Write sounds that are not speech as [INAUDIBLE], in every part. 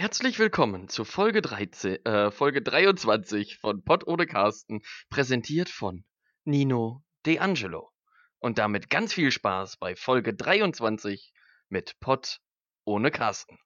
Herzlich willkommen zu Folge 13, äh, Folge 23 von Pott ohne Carsten, präsentiert von Nino De Angelo. Und damit ganz viel Spaß bei Folge 23 mit Pott ohne Carsten.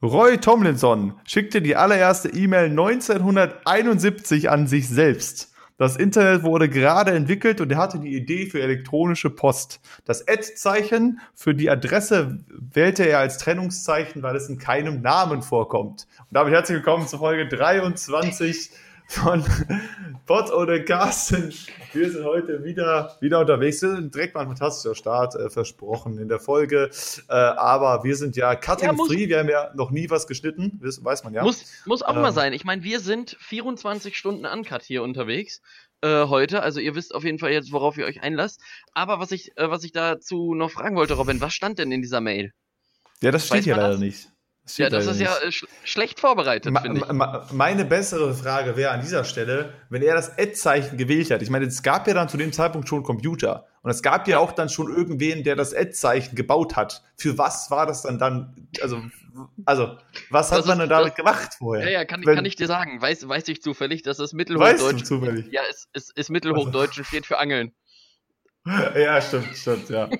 Roy Tomlinson schickte die allererste E-Mail 1971 an sich selbst. Das Internet wurde gerade entwickelt und er hatte die Idee für elektronische Post. Das Ad-Zeichen für die Adresse wählte er als Trennungszeichen, weil es in keinem Namen vorkommt. Und damit herzlich willkommen zur Folge 23 von Bot oder Carsten. Wir sind heute wieder, wieder unterwegs. Wir sind direkt mal ein fantastischer Start äh, versprochen in der Folge. Äh, aber wir sind ja cutting-free. Ja, wir haben ja noch nie was geschnitten. Das weiß man ja. Muss, muss auch ähm, mal sein. Ich meine, wir sind 24 Stunden Uncut hier unterwegs. Äh, heute, also ihr wisst auf jeden Fall jetzt, worauf ihr euch einlasst. Aber was ich, äh, was ich dazu noch fragen wollte, Robin, was stand denn in dieser Mail? Ja, das steht hier leider das? nicht. Ja, das ist ja äh, sch schlecht vorbereitet, ma finde ich. Ma meine bessere Frage wäre an dieser Stelle, wenn er das Ad-Zeichen gewählt hat. Ich meine, es gab ja dann zu dem Zeitpunkt schon Computer. Und es gab ja auch dann schon irgendwen, der das Ad-Zeichen gebaut hat. Für was war das dann dann? Also, also was hat das man denn damit gemacht vorher? Ja, ja, kann, wenn, kann ich dir sagen. Weiß, weiß ich zufällig, dass das Mittelhochdeutsch. Weißt du zufällig? Ja, es ist, ist Mittelhochdeutsch und steht für Angeln. [LAUGHS] Ja, stimmt, stimmt, ja.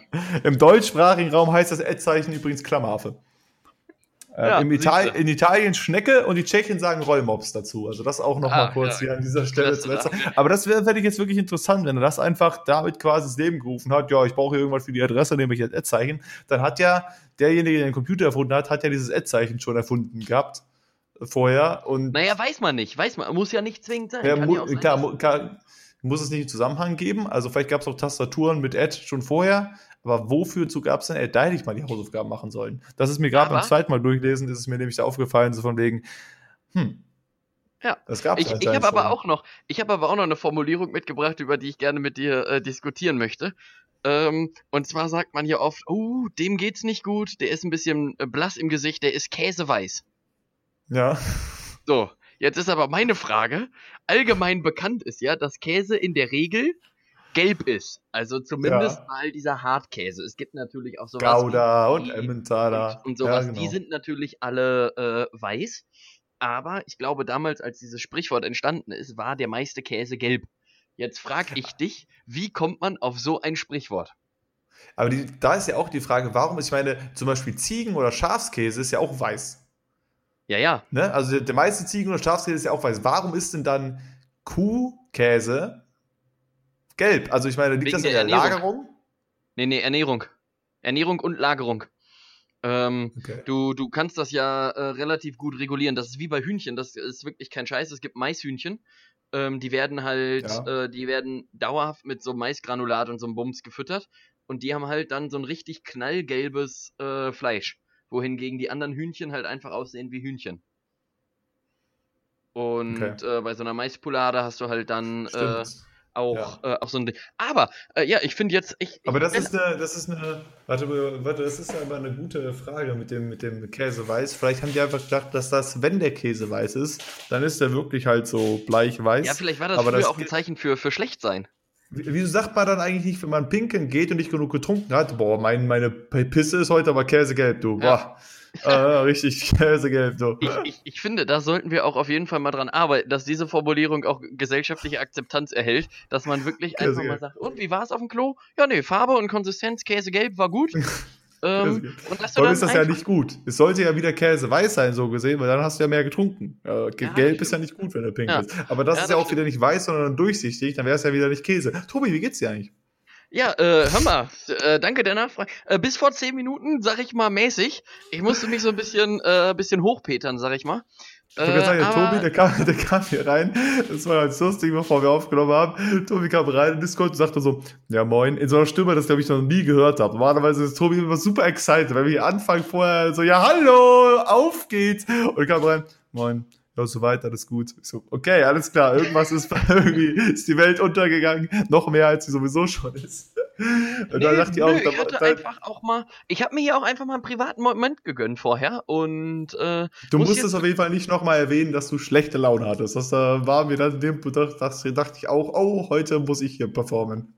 Im deutschsprachigen Raum heißt das Ad-Zeichen übrigens Klammeraffe. Äh, ja, Ital in Italien Schnecke und die Tschechen sagen Rollmops dazu. Also das auch noch ah, kurz ja. hier an dieser Stelle zu letzter. Aber das wäre ich jetzt wirklich interessant, wenn er das einfach damit quasi ins Leben gerufen hat. Ja, ich brauche hier irgendwas für die Adresse, nämlich jetzt Ad-Zeichen. Dann hat ja derjenige, der den Computer erfunden hat, hat ja dieses Ad-Zeichen schon erfunden gehabt vorher. Und naja, weiß man nicht. Weiß man. Muss ja nicht zwingend sein. Ja, mu ja sein klar, kann, muss es nicht einen Zusammenhang geben. Also vielleicht gab es auch Tastaturen mit Ad schon vorher. Aber wofür gab es denn, er da hätte ich mal die Hausaufgaben machen sollen. Das ist mir gerade beim zweiten Mal durchlesen, ist es mir nämlich da aufgefallen, so von wegen, hm, ja, das gab's ich, ich habe aber auch noch, ich habe aber auch noch eine Formulierung mitgebracht, über die ich gerne mit dir äh, diskutieren möchte. Ähm, und zwar sagt man hier oft, oh, dem geht's nicht gut, der ist ein bisschen äh, blass im Gesicht, der ist käseweiß. Ja. So, jetzt ist aber meine Frage, allgemein bekannt ist ja, dass Käse in der Regel gelb ist. Also zumindest ja. mal dieser Hartkäse. Es gibt natürlich auch sowas. Gouda und Emmentaler. Und, und sowas. Ja, genau. Die sind natürlich alle äh, weiß. Aber ich glaube, damals, als dieses Sprichwort entstanden ist, war der meiste Käse gelb. Jetzt frage ich dich, wie kommt man auf so ein Sprichwort? Aber die, da ist ja auch die Frage, warum ist, ich meine, zum Beispiel Ziegen- oder Schafskäse ist ja auch weiß. Ja, ja. Ne? Also der, der meiste Ziegen- oder Schafskäse ist ja auch weiß. Warum ist denn dann Kuhkäse gelb. Also ich meine, liegt Wegen das in der, der Lagerung? Nee, nee, Ernährung. Ernährung und Lagerung. Ähm, okay. du, du kannst das ja äh, relativ gut regulieren. Das ist wie bei Hühnchen. Das ist wirklich kein Scheiß. Es gibt Maishühnchen. Ähm, die werden halt, ja. äh, die werden dauerhaft mit so Maisgranulat und so einem Bums gefüttert. Und die haben halt dann so ein richtig knallgelbes äh, Fleisch. Wohingegen die anderen Hühnchen halt einfach aussehen wie Hühnchen. Und okay. äh, bei so einer Maispolade hast du halt dann äh, auch, ja. äh, auch so ein Ding. Aber äh, ja, ich finde jetzt. Ich, aber das ist eine, das ist eine, warte, warte, das ist aber eine gute Frage mit dem, mit dem Käse weiß. Vielleicht haben die einfach gedacht, dass das, wenn der Käse weiß ist, dann ist der wirklich halt so bleich weiß. Ja, vielleicht war das aber früher das auch ein Zeichen für, für schlecht sein. Wieso sagt man dann eigentlich nicht, wenn man pinkeln geht und nicht genug getrunken hat, boah, mein, meine Pisse ist heute aber käsegelb, du. Ja. Äh, richtig [LAUGHS] Käsegelb. So. Ich, ich, ich, finde, da sollten wir auch auf jeden Fall mal dran arbeiten, dass diese Formulierung auch gesellschaftliche Akzeptanz erhält, dass man wirklich einfach mal sagt, und wie war es auf dem Klo? Ja, nee, Farbe und Konsistenz, Käsegelb war gut. [LAUGHS] ähm, und das ist das ja nicht gut. Es sollte ja wieder Käse weiß sein, so gesehen, weil dann hast du ja mehr getrunken. Äh, ja, gelb ist ja nicht gut, wenn du pink ja. ist. Aber das ja, ist ja auch stimmt. wieder nicht weiß, sondern durchsichtig, dann wäre es ja wieder nicht Käse. Tobi, wie geht's dir eigentlich? Ja, äh, hör mal, äh, danke der Nachfrage. Äh, bis vor zehn Minuten, sag ich mal, mäßig. Ich musste mich so ein bisschen, äh, bisschen hochpetern, sag ich mal. Ich wollte sagen, der Tobi, der kam, der kam hier rein. Das war ganz lustig, bevor wir aufgenommen haben. Tobi kam rein in Discord und sagte so, ja moin, in so einer Stimme, das glaube ich noch nie gehört habe. Normalerweise ist Tobi immer super excited, weil wir anfangen vorher so, ja hallo, auf geht's. Und kam rein, moin, ja, so weiter, alles gut. Ich so, okay, alles klar, irgendwas ist [LAUGHS] irgendwie, ist die Welt untergegangen, noch mehr als sie sowieso schon ist. Und nee, dann dachte ich auch, nö, ich hatte dann, einfach auch mal, ich habe mir hier auch einfach mal einen privaten Moment gegönnt vorher und äh, Du musstest auf jeden Fall nicht nochmal erwähnen, dass du schlechte Laune hattest. Das da war mir dann in dem Punkt, dachte ich auch, oh, heute muss ich hier performen.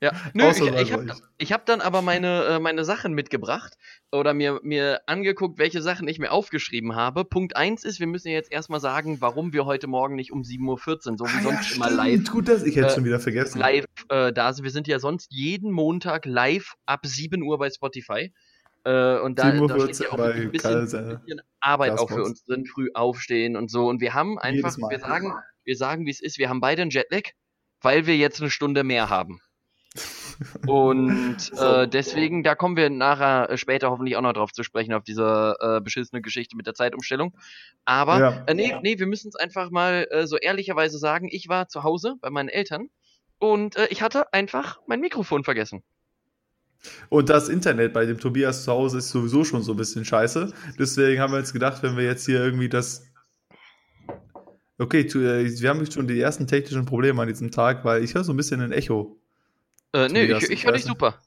Ja, nö, ich, ich habe hab dann aber meine, äh, meine Sachen mitgebracht oder mir, mir angeguckt, welche Sachen ich mir aufgeschrieben habe. Punkt 1 ist, wir müssen jetzt erstmal sagen, warum wir heute Morgen nicht um 7.14 Uhr, so wie ah, sonst ja, immer live. Gut, das, ich hätte äh, schon wieder vergessen. Live äh, da sind. Wir sind ja sonst jeden Montag live ab 7 Uhr bei Spotify. Äh, und da, da steht ja auch ein bisschen, ein bisschen Arbeit Gasbox. auch für uns drin, früh aufstehen und so. Und wir haben einfach, wir sagen, wir sagen, wie es ist, wir haben beide einen Jetlag, weil wir jetzt eine Stunde mehr haben. Und [LAUGHS] äh, deswegen, da kommen wir nachher äh, später hoffentlich auch noch drauf zu sprechen, auf diese äh, beschissene Geschichte mit der Zeitumstellung. Aber ja. äh, nee, nee, wir müssen es einfach mal äh, so ehrlicherweise sagen, ich war zu Hause bei meinen Eltern und äh, ich hatte einfach mein Mikrofon vergessen. Und das Internet bei dem Tobias zu Hause ist sowieso schon so ein bisschen scheiße. Deswegen haben wir jetzt gedacht, wenn wir jetzt hier irgendwie das Okay, wir haben schon die ersten technischen Probleme an diesem Tag, weil ich höre so ein bisschen ein Echo. Äh, nee, ich, ich höre dich super.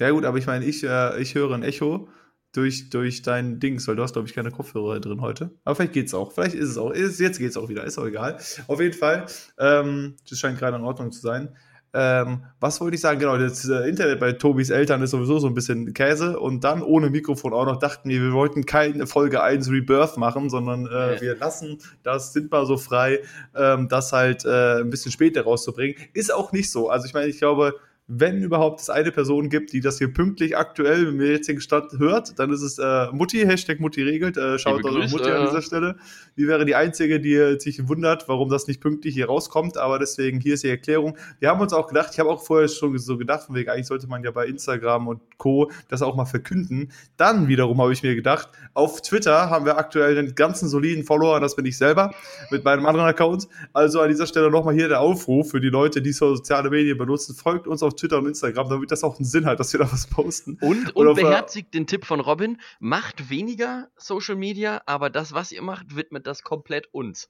Ja, gut, aber ich meine, ich, äh, ich höre ein Echo durch, durch dein Dings, weil du hast, glaube ich, keine Kopfhörer drin heute. Aber vielleicht geht's auch. Vielleicht ist es auch. Ist, jetzt geht's auch wieder. Ist auch egal. Auf jeden Fall, ähm, das scheint gerade in Ordnung zu sein. Ähm, was wollte ich sagen? Genau, das äh, Internet bei Tobis Eltern ist sowieso so ein bisschen Käse und dann ohne Mikrofon auch noch dachten wir, wir wollten keine Folge 1 Rebirth machen, sondern äh, wir lassen das, sind mal so frei, ähm, das halt äh, ein bisschen später rauszubringen. Ist auch nicht so. Also ich meine, ich glaube, wenn überhaupt es eine Person gibt, die das hier pünktlich aktuell im jetzigen Stand hört, dann ist es äh, Mutti, Hashtag Mutti regelt. Äh, schaut eure Mutti an dieser Stelle. Die wäre die Einzige, die sich wundert, warum das nicht pünktlich hier rauskommt. Aber deswegen, hier ist die Erklärung. Wir haben uns auch gedacht, ich habe auch vorher schon so gedacht, von wegen, eigentlich sollte man ja bei Instagram und Co. das auch mal verkünden. Dann wiederum habe ich mir gedacht, auf Twitter haben wir aktuell einen ganzen soliden Follower, das bin ich selber, mit meinem anderen Account. Also an dieser Stelle nochmal hier der Aufruf für die Leute, die soziale Medien benutzen. Folgt uns auf Twitter und Instagram, damit das auch einen Sinn hat, dass wir da was posten. Und, und beherzigt den Tipp von Robin, macht weniger Social Media, aber das, was ihr macht, widmet das komplett uns.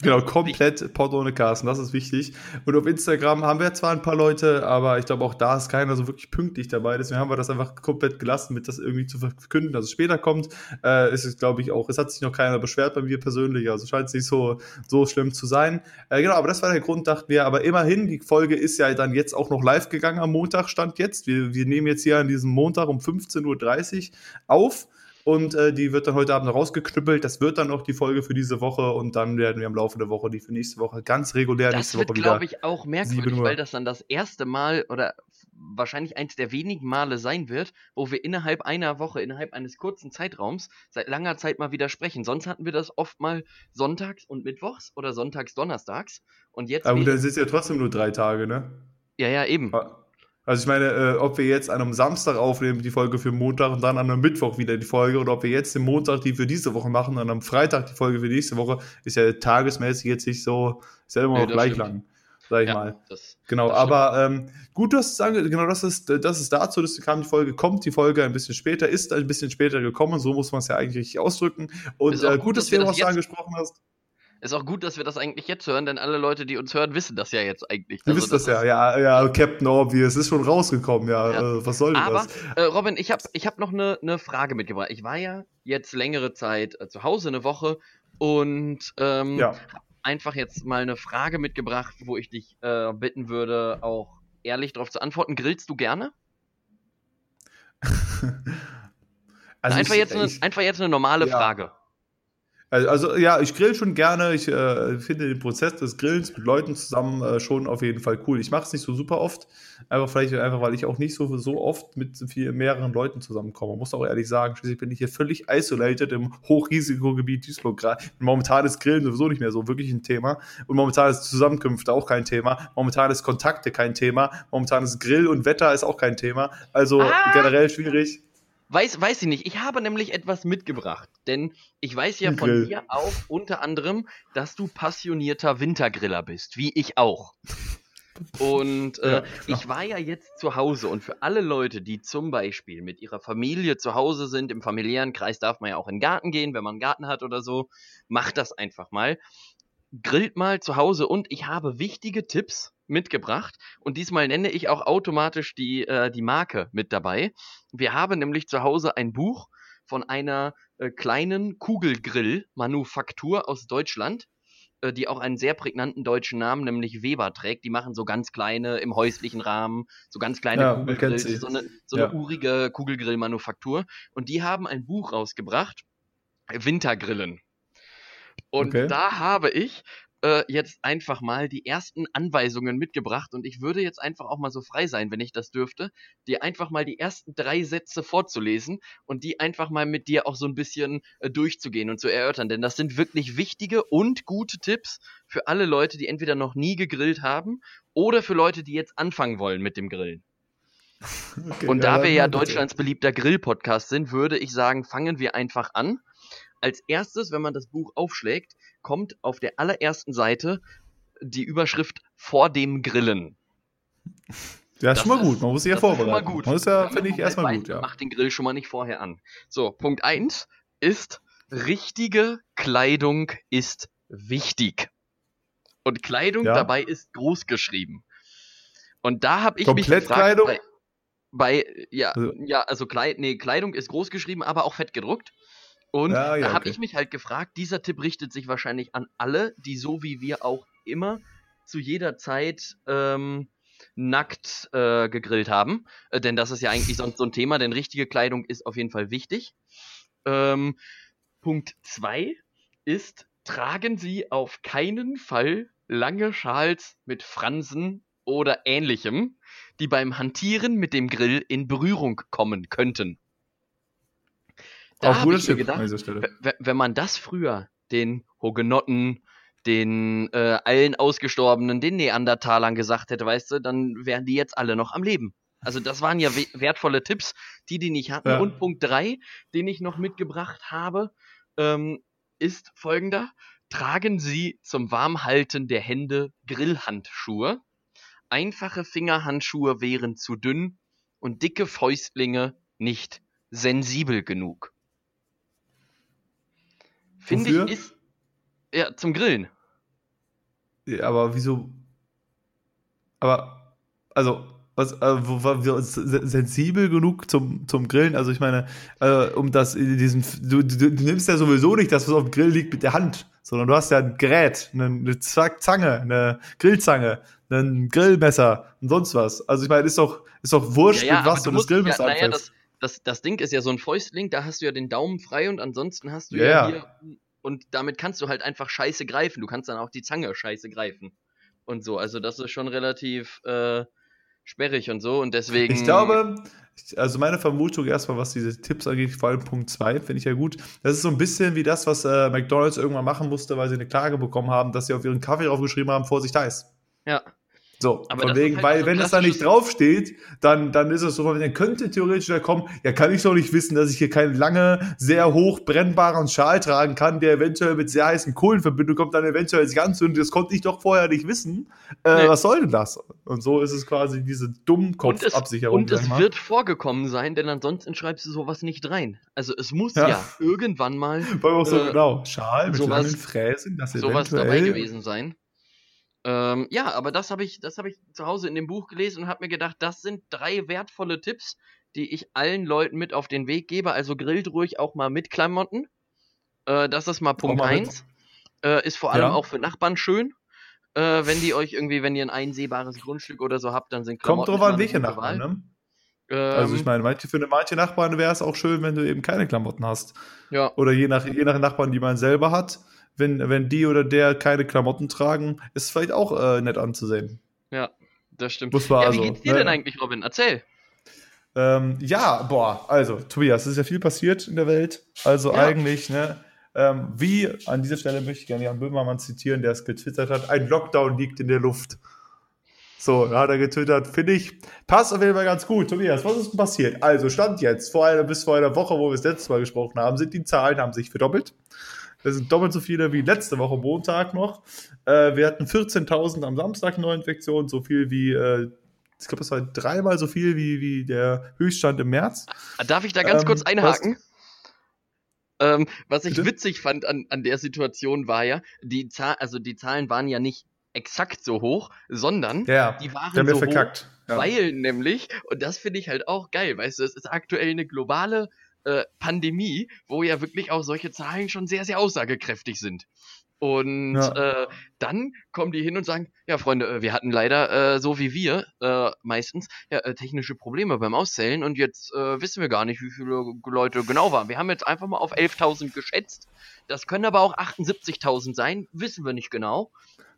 Genau, komplett Pod ohne Carsten, das ist wichtig. Und auf Instagram haben wir zwar ein paar Leute, aber ich glaube auch da ist keiner so wirklich pünktlich dabei. Deswegen haben wir das einfach komplett gelassen, mit das irgendwie zu verkünden, dass es später kommt. Äh, ist es, glaube ich, auch, es hat sich noch keiner beschwert bei mir persönlich, also scheint es nicht so, so schlimm zu sein. Äh, genau, aber das war der Grund, dachten wir. Aber immerhin, die Folge ist ja dann jetzt auch noch live gegangen am Montag, stand jetzt. Wir, wir nehmen jetzt hier an diesem Montag um 15.30 Uhr auf und äh, die wird dann heute Abend rausgeknüppelt. Das wird dann auch die Folge für diese Woche und dann werden wir im Laufe der Woche die für nächste Woche ganz regulär das nächste wird, Woche wieder. Das glaube ich auch merkwürdig, weil das dann das erste Mal oder wahrscheinlich eins der wenigen Male sein wird, wo wir innerhalb einer Woche, innerhalb eines kurzen Zeitraums seit langer Zeit mal wieder sprechen. Sonst hatten wir das oft mal sonntags und mittwochs oder sonntags, donnerstags. Und jetzt. Aber dann sind es ja trotzdem nur drei Tage, ne? Ja, ja, eben. Ah. Also ich meine, äh, ob wir jetzt an einem Samstag aufnehmen, die Folge für Montag und dann an einem Mittwoch wieder die Folge oder ob wir jetzt den Montag die für diese Woche machen und am Freitag die Folge für nächste Woche, ist ja tagesmäßig jetzt nicht so, ist ja immer nee, noch gleich stimmt. lang, sag ich ja, mal. Das, genau, das aber ähm, gut, dass du sagen, genau das ist, das ist dazu, dass kam die Folge, kommt die Folge ein bisschen später, ist ein bisschen später gekommen, so muss man es ja eigentlich richtig ausdrücken. Und äh, gut, gut, dass, dass du was angesprochen hast. Ist auch gut, dass wir das eigentlich jetzt hören, denn alle Leute, die uns hören, wissen das ja jetzt eigentlich. Die also, wissen das, das ja, ja, ja, Captain Obvious ist schon rausgekommen, ja. ja. Äh, was soll denn Aber, das? Äh, Robin, ich habe ich hab noch eine ne Frage mitgebracht. Ich war ja jetzt längere Zeit äh, zu Hause, eine Woche, und ähm, ja. einfach jetzt mal eine Frage mitgebracht, wo ich dich äh, bitten würde, auch ehrlich darauf zu antworten. Grillst du gerne? [LAUGHS] also einfach, ich, jetzt eine, ich, einfach jetzt eine normale ja. Frage. Also, also, ja, ich grill schon gerne. Ich äh, finde den Prozess des Grillens mit Leuten zusammen äh, schon auf jeden Fall cool. Ich mache es nicht so super oft, einfach vielleicht einfach, weil ich auch nicht so, so oft mit viel, mehreren Leuten zusammenkomme. Muss auch ehrlich sagen, schließlich bin ich hier völlig isolated im Hochrisikogebiet Duisburg. Momentan ist Grillen sowieso nicht mehr so wirklich ein Thema. Und momentan ist Zusammenkünfte auch kein Thema. Momentan ist Kontakte kein Thema. Momentan ist Grill und Wetter ist auch kein Thema. Also ah. generell schwierig. Weiß, weiß ich nicht. Ich habe nämlich etwas mitgebracht. Denn ich weiß ja von dir auch unter anderem, dass du passionierter Wintergriller bist, wie ich auch. [LAUGHS] Und äh, ja, ich war ja jetzt zu Hause und für alle Leute, die zum Beispiel mit ihrer Familie zu Hause sind, im familiären Kreis darf man ja auch in den Garten gehen, wenn man einen Garten hat oder so, macht das einfach mal. Grillt mal zu Hause und ich habe wichtige Tipps mitgebracht und diesmal nenne ich auch automatisch die, äh, die Marke mit dabei. Wir haben nämlich zu Hause ein Buch von einer äh, kleinen Kugelgrill-Manufaktur aus Deutschland, äh, die auch einen sehr prägnanten deutschen Namen, nämlich Weber trägt. Die machen so ganz kleine im häuslichen Rahmen, so ganz kleine ja, Kugelgrills, so eine, so eine ja. urige Kugelgrill-Manufaktur. Und die haben ein Buch rausgebracht, Wintergrillen. Und okay. da habe ich äh, jetzt einfach mal die ersten Anweisungen mitgebracht und ich würde jetzt einfach auch mal so frei sein, wenn ich das dürfte, dir einfach mal die ersten drei Sätze vorzulesen und die einfach mal mit dir auch so ein bisschen äh, durchzugehen und zu erörtern, denn das sind wirklich wichtige und gute Tipps für alle Leute, die entweder noch nie gegrillt haben oder für Leute, die jetzt anfangen wollen mit dem Grillen. [LAUGHS] Okay, und da wir ja Deutschlands beliebter Grill-Podcast sind, würde ich sagen, fangen wir einfach an. Als erstes, wenn man das Buch aufschlägt, kommt auf der allerersten Seite die Überschrift vor dem Grillen. [LAUGHS] Ja, ist schon mal gut. Man muss sich ja vorbereiten. Gut. Man muss ja, finde ich, erstmal gut. Ja. Macht den Grill schon mal nicht vorher an. So, Punkt 1 ist, richtige Kleidung ist wichtig. Und Kleidung ja. dabei ist groß geschrieben. Und da habe ich Komplett mich gefragt, Kleidung? Bei, bei ja, also. ja, also Kleid, nee, Kleidung ist groß geschrieben, aber auch fett gedruckt. Und ja, ja, da habe okay. ich mich halt gefragt, dieser Tipp richtet sich wahrscheinlich an alle, die so wie wir auch immer zu jeder Zeit ähm, nackt äh, gegrillt haben. Äh, denn das ist ja eigentlich sonst so ein Thema, denn richtige Kleidung ist auf jeden Fall wichtig. Ähm, Punkt 2 ist, tragen Sie auf keinen Fall lange Schals mit Fransen oder ähnlichem, die beim Hantieren mit dem Grill in Berührung kommen könnten. Da auch gutes Tipp gedacht, an dieser Stelle. Wenn man das früher den Hugenotten, den äh, allen Ausgestorbenen, den Neandertalern gesagt hätte, weißt du, dann wären die jetzt alle noch am Leben. Also das waren ja wertvolle Tipps, die die nicht hatten. Ja. Und Punkt 3, den ich noch mitgebracht habe, ähm, ist folgender. Tragen Sie zum Warmhalten der Hände Grillhandschuhe. Einfache Fingerhandschuhe wären zu dünn und dicke Fäustlinge nicht sensibel genug. Finde ich, ist. Ja, zum Grillen. Ja, aber wieso. Aber, also, was, äh, sensibel genug zum, zum Grillen? Also, ich meine, äh, um das, diesen, du, du, du, nimmst ja sowieso nicht das, was auf dem Grill liegt, mit der Hand, sondern du hast ja ein Gerät, eine, eine Zange, eine Grillzange, ein Grillmesser und sonst was. Also, ich meine, ist doch, ist doch wurscht, ja, ja, mit was du das Grillmesser ja, naja, das, das Ding ist ja so ein Fäustling, da hast du ja den Daumen frei und ansonsten hast du yeah. ja hier. Und damit kannst du halt einfach scheiße greifen. Du kannst dann auch die Zange scheiße greifen. Und so. Also, das ist schon relativ äh, sperrig und so. Und deswegen. Ich glaube, also meine Vermutung erstmal, was diese Tipps angeht, vor allem Punkt 2, finde ich ja gut. Das ist so ein bisschen wie das, was äh, McDonalds irgendwann machen musste, weil sie eine Klage bekommen haben, dass sie auf ihren Kaffee draufgeschrieben haben, Vorsicht Eis. Ja. So, aber von wegen, halt weil wenn es da nicht draufsteht, dann, dann ist es so, dann könnte theoretisch da kommen, ja, kann ich doch nicht wissen, dass ich hier keinen lange, sehr hoch brennbaren Schal tragen kann, der eventuell mit sehr heißen Kohlen verbindet, kommt dann eventuell sich anzünden, das konnte ich doch vorher nicht wissen. Äh, nee. Was soll denn das? Und so ist es quasi diese Dummkopfabsicherung. Und es, und es wird vorgekommen sein, denn ansonsten schreibst du sowas nicht rein. Also es muss ja, ja irgendwann mal. [LAUGHS] Weil auch so äh, genau, Schal mit sowas, langen Fräsen, das sowas dabei gewesen sein. Ähm, ja, aber das habe ich, das habe ich zu Hause in dem Buch gelesen und habe mir gedacht, das sind drei wertvolle Tipps, die ich allen Leuten mit auf den Weg gebe. Also grillt ruhig auch mal mit Klamotten. Äh, das ist mal Punkt 1. Äh, ist vor allem ja. auch für Nachbarn schön. Äh, wenn die euch irgendwie, wenn ihr ein einsehbares Grundstück oder so habt, dann sind Klamotten. Kommt drauf an, welche Nachbarn, ne? also ich ähm, meine, manche, für manche Nachbarn wäre es auch schön, wenn du eben keine Klamotten hast. Ja. Oder je nach, je nach Nachbarn, die man selber hat, wenn, wenn die oder der keine Klamotten tragen, ist es vielleicht auch äh, nett anzusehen. Ja, das stimmt. Muss man ja, also, wie geht's dir ne? denn eigentlich, Robin? Erzähl. Ähm, ja, boah, also, Tobias, es ist ja viel passiert in der Welt. Also ja. eigentlich, ne, ähm, wie, an dieser Stelle möchte ich gerne Jan Böhmermann zitieren, der es getwittert hat, ein Lockdown liegt in der Luft. So, da hat er getwittert, finde ich, passt auf jeden Fall ganz gut. Tobias, was ist denn passiert? Also, Stand jetzt, vor einer, bis vor einer Woche, wo wir das letzte Mal gesprochen haben, sind die Zahlen, haben sich verdoppelt. Das sind doppelt so viele wie letzte Woche Montag noch. Äh, wir hatten 14.000 am Samstag Neuinfektionen, so viel wie, äh, ich glaube, das war dreimal so viel wie, wie der Höchststand im März. Darf ich da ganz ähm, kurz einhaken? Ähm, was ich Bitte? witzig fand an, an der Situation war ja, die Zahl, also die Zahlen waren ja nicht exakt so hoch, sondern ja, die waren so verkackt. hoch, ja. weil nämlich, und das finde ich halt auch geil, weißt du, es ist aktuell eine globale äh, Pandemie, wo ja wirklich auch solche Zahlen schon sehr, sehr aussagekräftig sind. Und ja. äh, dann kommen die hin und sagen, ja Freunde, äh, wir hatten leider, äh, so wie wir äh, meistens, ja, äh, technische Probleme beim Auszählen und jetzt äh, wissen wir gar nicht, wie viele Leute genau waren. Wir haben jetzt einfach mal auf 11.000 geschätzt. Das können aber auch 78.000 sein, wissen wir nicht genau.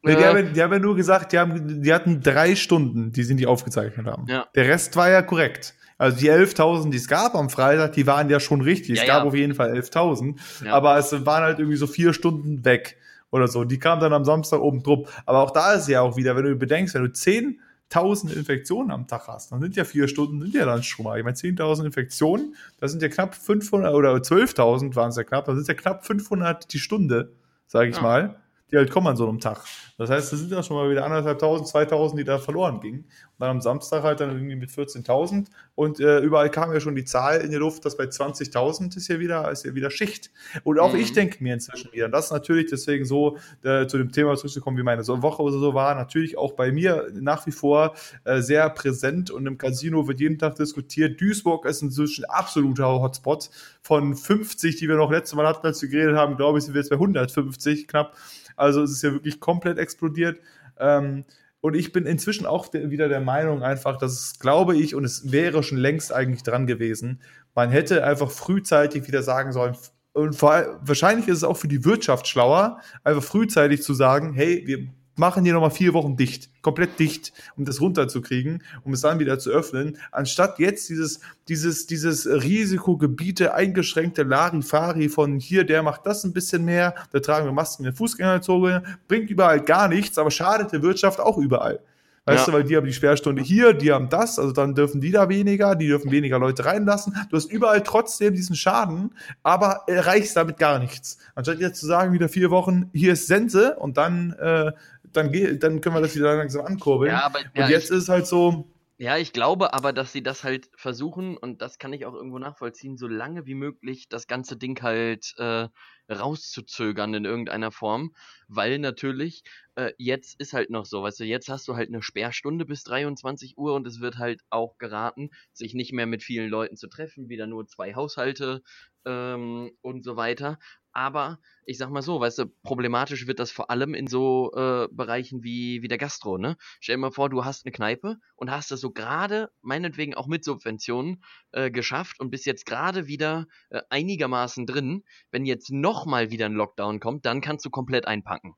Nee, die, haben, die haben ja nur gesagt, die, haben, die hatten drei Stunden, die sie nicht aufgezeichnet haben. Ja. Der Rest war ja korrekt. Also die 11.000, die es gab am Freitag, die waren ja schon richtig. Ja, es gab ja. auf jeden Fall 11.000. Ja. Aber es waren halt irgendwie so vier Stunden weg oder so. Die kamen dann am Samstag oben drauf. Aber auch da ist ja auch wieder, wenn du bedenkst, wenn du 10.000 Infektionen am Tag hast, dann sind ja vier Stunden, sind ja dann schon mal. Ich meine, 10.000 Infektionen, das sind ja knapp 500 oder 12.000 waren es ja knapp, das sind ja knapp 500 die Stunde, sage ich ja. mal die halt kommen an so einem Tag. Das heißt, das sind ja schon mal wieder anderthalbtausend, zweitausend, die da verloren gingen. Und dann am Samstag halt dann irgendwie mit 14.000 und äh, überall kam ja schon die Zahl in die Luft, dass bei 20.000 ist ja wieder, ist ja wieder Schicht. Und auch mhm. ich denke mir inzwischen wieder, das ist natürlich deswegen so, äh, zu dem Thema zurückzukommen, wie meine so Woche oder so war, natürlich auch bei mir nach wie vor äh, sehr präsent und im Casino wird jeden Tag diskutiert. Duisburg ist inzwischen absoluter Hotspot. Von 50, die wir noch letztes Mal hatten, als wir geredet haben, glaube ich, sind wir jetzt bei 150 knapp. Also es ist ja wirklich komplett explodiert. Ähm, und ich bin inzwischen auch wieder der Meinung einfach, dass es, glaube ich, und es wäre schon längst eigentlich dran gewesen, man hätte einfach frühzeitig wieder sagen sollen, und vor, wahrscheinlich ist es auch für die Wirtschaft schlauer, einfach frühzeitig zu sagen, hey, wir machen hier nochmal vier Wochen dicht, komplett dicht, um das runterzukriegen, um es dann wieder zu öffnen, anstatt jetzt dieses, dieses, dieses Risikogebiete eingeschränkte Larifari von hier, der macht das ein bisschen mehr, da tragen wir Masken in der Fußgängerzone, bringt überall gar nichts, aber schadet der Wirtschaft auch überall. Weißt ja. du, weil die haben die Sperrstunde hier, die haben das, also dann dürfen die da weniger, die dürfen weniger Leute reinlassen. Du hast überall trotzdem diesen Schaden, aber erreichst damit gar nichts. Anstatt jetzt zu sagen, wieder vier Wochen, hier ist Sense und dann äh, dann, dann können wir das wieder langsam ankurbeln. Ja, aber, ja, und jetzt ich, ist es halt so. Ja, ich glaube aber, dass sie das halt versuchen, und das kann ich auch irgendwo nachvollziehen, so lange wie möglich das ganze Ding halt äh, rauszuzögern in irgendeiner Form, weil natürlich äh, jetzt ist halt noch so, weißt du, jetzt hast du halt eine Sperrstunde bis 23 Uhr und es wird halt auch geraten, sich nicht mehr mit vielen Leuten zu treffen, wieder nur zwei Haushalte ähm, und so weiter. Aber ich sag mal so, weißt du, problematisch wird das vor allem in so äh, Bereichen wie, wie der Gastro, ne? Stell dir mal vor, du hast eine Kneipe und hast das so gerade, meinetwegen auch mit Subventionen, äh, geschafft und bist jetzt gerade wieder äh, einigermaßen drin. Wenn jetzt nochmal wieder ein Lockdown kommt, dann kannst du komplett einpacken.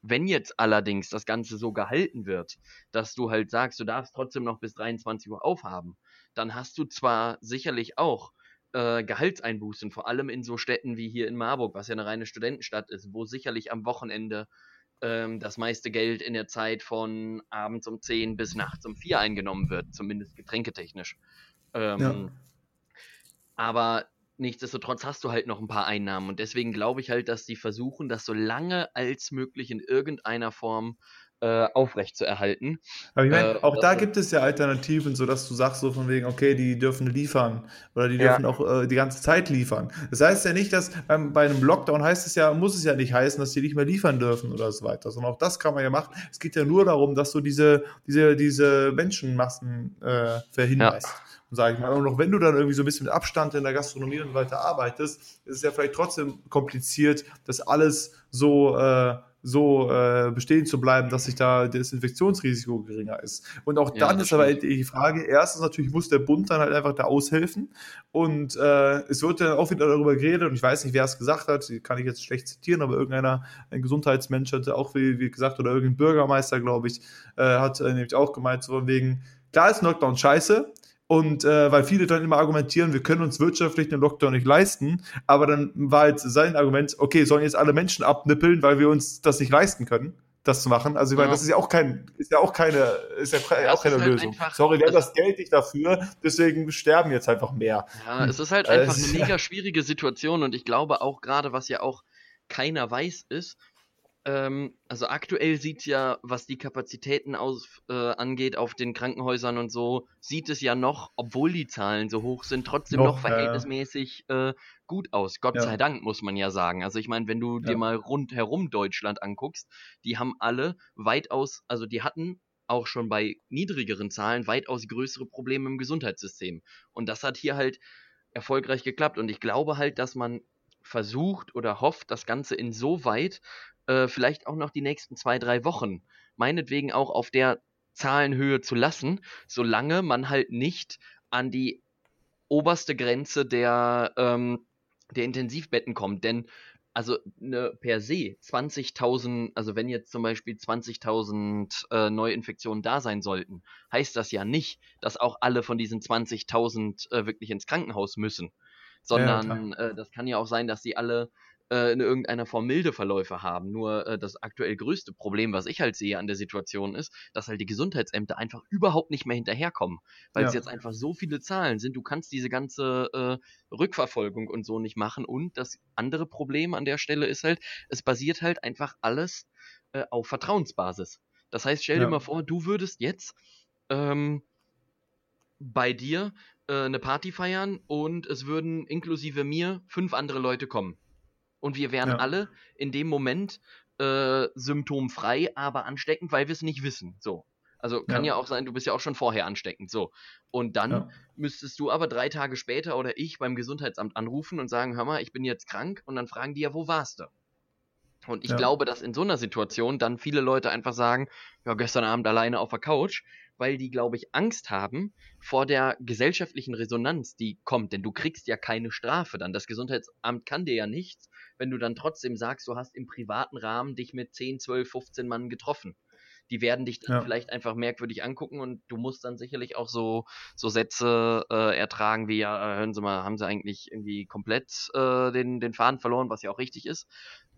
Wenn jetzt allerdings das Ganze so gehalten wird, dass du halt sagst, du darfst trotzdem noch bis 23 Uhr aufhaben, dann hast du zwar sicherlich auch äh, Gehaltseinbußen, vor allem in so Städten wie hier in Marburg, was ja eine reine Studentenstadt ist, wo sicherlich am Wochenende ähm, das meiste Geld in der Zeit von abends um 10 bis nachts um 4 eingenommen wird, zumindest getränketechnisch. Ähm, ja. Aber nichtsdestotrotz hast du halt noch ein paar Einnahmen und deswegen glaube ich halt, dass die versuchen, das so lange als möglich in irgendeiner Form äh, aufrecht zu erhalten. Aber ich meine, äh, auch da gibt es ja Alternativen, so dass du sagst so von wegen, okay, die dürfen liefern oder die dürfen ja. auch äh, die ganze Zeit liefern. Das heißt ja nicht, dass beim, bei einem Lockdown heißt es ja, muss es ja nicht heißen, dass die nicht mehr liefern dürfen oder so weiter, sondern auch das kann man ja machen. Es geht ja nur darum, dass du diese, diese, diese Menschenmassen äh, verhinderst. Ja sage ich mal. Und auch wenn du dann irgendwie so ein bisschen mit Abstand in der Gastronomie und weiter arbeitest, ist es ja vielleicht trotzdem kompliziert, das alles so äh, so äh, bestehen zu bleiben, dass sich da das Infektionsrisiko geringer ist. Und auch dann ja, ist aber die Frage, erstens natürlich muss der Bund dann halt einfach da aushelfen und äh, es wird dann auch wieder darüber geredet und ich weiß nicht, wer es gesagt hat, kann ich jetzt schlecht zitieren, aber irgendeiner, ein Gesundheitsmensch hatte auch wie, wie gesagt oder irgendein Bürgermeister, glaube ich, äh, hat äh, nämlich auch gemeint, so von wegen, klar ist ein Lockdown scheiße, und äh, weil viele dann immer argumentieren, wir können uns wirtschaftlich den Lockdown nicht leisten, aber dann war halt sein Argument, okay, sollen jetzt alle Menschen abnippeln, weil wir uns das nicht leisten können, das zu machen. Also ich meine, ja. das ist ja auch kein, ist ja auch keine, ist ja, ja auch keine halt Lösung. Sorry, wir haben das Geld nicht dafür, deswegen sterben jetzt einfach mehr. Ja, es ist halt einfach eine mega schwierige Situation und ich glaube auch gerade, was ja auch keiner weiß, ist, ähm, also aktuell sieht ja, was die Kapazitäten aus, äh, angeht auf den Krankenhäusern und so, sieht es ja noch, obwohl die Zahlen so hoch sind, trotzdem noch, noch verhältnismäßig äh, gut aus. Gott ja. sei Dank, muss man ja sagen. Also ich meine, wenn du ja. dir mal rundherum Deutschland anguckst, die haben alle weitaus, also die hatten auch schon bei niedrigeren Zahlen weitaus größere Probleme im Gesundheitssystem. Und das hat hier halt erfolgreich geklappt. Und ich glaube halt, dass man versucht oder hofft, das Ganze insoweit äh, vielleicht auch noch die nächsten zwei, drei Wochen, meinetwegen auch auf der Zahlenhöhe zu lassen, solange man halt nicht an die oberste Grenze der, ähm, der Intensivbetten kommt. Denn also ne, per se 20.000, also wenn jetzt zum Beispiel 20.000 äh, Neuinfektionen da sein sollten, heißt das ja nicht, dass auch alle von diesen 20.000 äh, wirklich ins Krankenhaus müssen, sondern ja, äh, das kann ja auch sein, dass sie alle äh, in irgendeiner Form milde Verläufe haben. Nur äh, das aktuell größte Problem, was ich halt sehe an der Situation ist, dass halt die Gesundheitsämter einfach überhaupt nicht mehr hinterherkommen, weil ja. es jetzt einfach so viele Zahlen sind. Du kannst diese ganze äh, Rückverfolgung und so nicht machen. Und das andere Problem an der Stelle ist halt, es basiert halt einfach alles äh, auf Vertrauensbasis. Das heißt, stell ja. dir mal vor, du würdest jetzt ähm, bei dir äh, eine Party feiern und es würden inklusive mir fünf andere Leute kommen. Und wir wären ja. alle in dem Moment äh, symptomfrei, aber ansteckend, weil wir es nicht wissen. So. Also kann ja. ja. auch sein, du bist ja auch schon vorher ansteckend. So. Und dann ja. müsstest du aber drei Tage später oder ich beim Gesundheitsamt anrufen und sagen, hör mal, ich bin jetzt krank. Und dann fragen die ja, wo warst du? Und ich ja. glaube, dass in so einer Situation dann viele Leute einfach sagen, ja, gestern Abend alleine auf der Couch, weil die, glaube ich, Angst haben vor der gesellschaftlichen Resonanz, die kommt. Denn du kriegst ja keine Strafe dann. Das Gesundheitsamt kann dir ja nichts, wenn du dann trotzdem sagst, du hast im privaten Rahmen dich mit 10, 12, 15 Mann getroffen. Die werden dich dann ja. vielleicht einfach merkwürdig angucken und du musst dann sicherlich auch so, so Sätze äh, ertragen wie, ja, äh, hören Sie mal, haben Sie eigentlich irgendwie komplett äh, den, den Faden verloren, was ja auch richtig ist.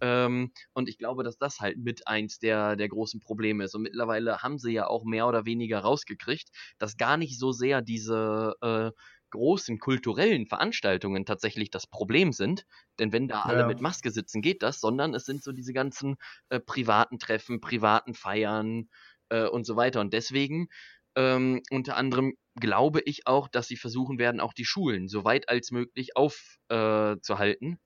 Ähm, und ich glaube, dass das halt mit eins der, der großen Probleme ist. Und mittlerweile haben sie ja auch mehr oder weniger rausgekriegt, dass gar nicht so sehr diese äh, großen kulturellen Veranstaltungen tatsächlich das Problem sind. Denn wenn da alle ja. mit Maske sitzen, geht das, sondern es sind so diese ganzen äh, privaten Treffen, privaten Feiern äh, und so weiter. Und deswegen ähm, unter anderem glaube ich auch, dass sie versuchen werden, auch die Schulen so weit als möglich aufzuhalten. Äh,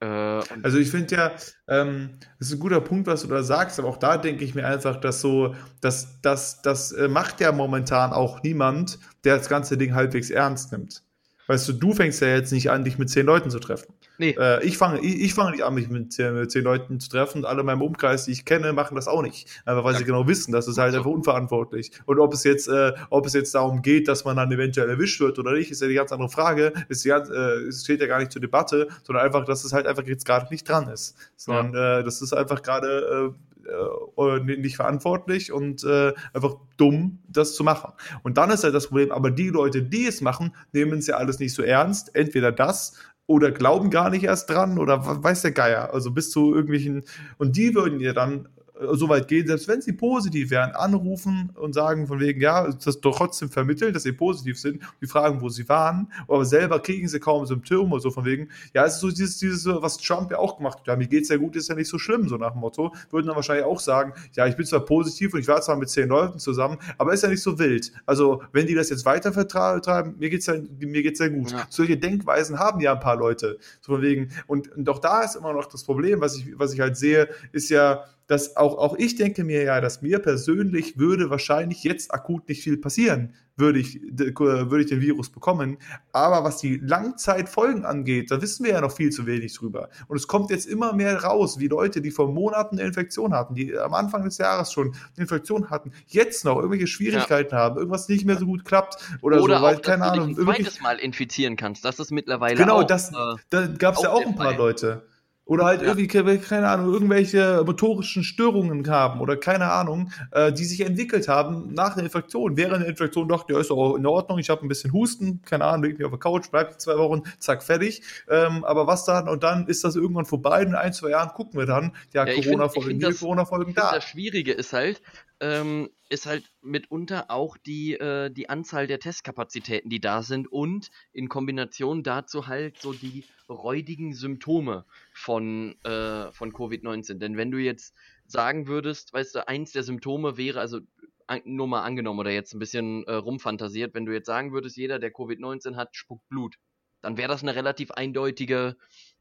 also ich finde ja, ähm, das ist ein guter Punkt, was du da sagst, aber auch da denke ich mir einfach, dass so, dass das, das äh, macht ja momentan auch niemand, der das ganze Ding halbwegs ernst nimmt. Weißt du, du fängst ja jetzt nicht an, dich mit zehn Leuten zu treffen. Nee. Äh, ich fange ich, ich fang nicht an, mich mit zehn, mit zehn, Leuten zu treffen. Alle in meinem Umkreis, die ich kenne, machen das auch nicht. Einfach weil ja. sie genau wissen, das ist halt so. einfach unverantwortlich. Und ob es jetzt, äh, ob es jetzt darum geht, dass man dann eventuell erwischt wird oder nicht, ist ja die ganz andere Frage. Ist die, äh, es steht ja gar nicht zur Debatte, sondern einfach, dass es halt einfach jetzt gerade nicht dran ist. Sondern ja. äh, das ist einfach gerade äh, äh, nicht verantwortlich und äh, einfach dumm, das zu machen. Und dann ist halt das Problem, aber die Leute, die es machen, nehmen es ja alles nicht so ernst. Entweder das oder glauben gar nicht erst dran oder weiß der Geier. Also bis zu irgendwelchen, und die würden ja dann so weit gehen, selbst wenn sie positiv wären, anrufen und sagen von wegen, ja, das doch trotzdem vermitteln, dass sie positiv sind, die fragen, wo sie waren, aber selber kriegen sie kaum Symptome oder so von wegen, ja, es ist so dieses, dieses, was Trump ja auch gemacht hat, ja, mir geht's ja gut, ist ja nicht so schlimm, so nach dem Motto, würden dann wahrscheinlich auch sagen, ja, ich bin zwar positiv und ich war zwar mit zehn Leuten zusammen, aber ist ja nicht so wild. Also, wenn die das jetzt weiter vertreiben, mir geht's ja, mir geht's ja gut. Ja. Solche Denkweisen haben ja ein paar Leute, so von wegen, und, und auch da ist immer noch das Problem, was ich, was ich halt sehe, ist ja, dass auch, auch ich denke mir ja, dass mir persönlich würde wahrscheinlich jetzt akut nicht viel passieren, würde ich, würde ich den Virus bekommen. Aber was die Langzeitfolgen angeht, da wissen wir ja noch viel zu wenig drüber. Und es kommt jetzt immer mehr raus, wie Leute, die vor Monaten eine Infektion hatten, die am Anfang des Jahres schon eine Infektion hatten, jetzt noch irgendwelche Schwierigkeiten ja. haben, irgendwas nicht mehr so gut klappt oder, oder so, weil, auch, keine dass Ahnung. Du dich ein zweites Mal infizieren kannst. Das ist mittlerweile genau, auch, das, äh, da gab es ja auch ein paar Fall. Leute. Oder halt ja. irgendwie, keine Ahnung, irgendwelche motorischen Störungen haben oder keine Ahnung, äh, die sich entwickelt haben nach der Infektion. Während der Infektion dachte, ja, ist auch in Ordnung, ich habe ein bisschen Husten, keine Ahnung, leg mich auf der Couch, bleib zwei Wochen, zack, fertig. Ähm, aber was dann? Und dann ist das irgendwann vorbei, in ein, zwei Jahren gucken wir dann, ja, ja Corona-Folgen, Corona-Folgen da. Das Schwierige ist halt, ähm, ist halt mitunter auch die, äh, die Anzahl der Testkapazitäten, die da sind und in Kombination dazu halt so die räudigen Symptome von, äh, von Covid-19. Denn wenn du jetzt sagen würdest, weißt du, eins der Symptome wäre, also an, nur mal angenommen oder jetzt ein bisschen äh, rumfantasiert, wenn du jetzt sagen würdest, jeder, der Covid-19 hat, spuckt Blut, dann wäre das eine relativ eindeutige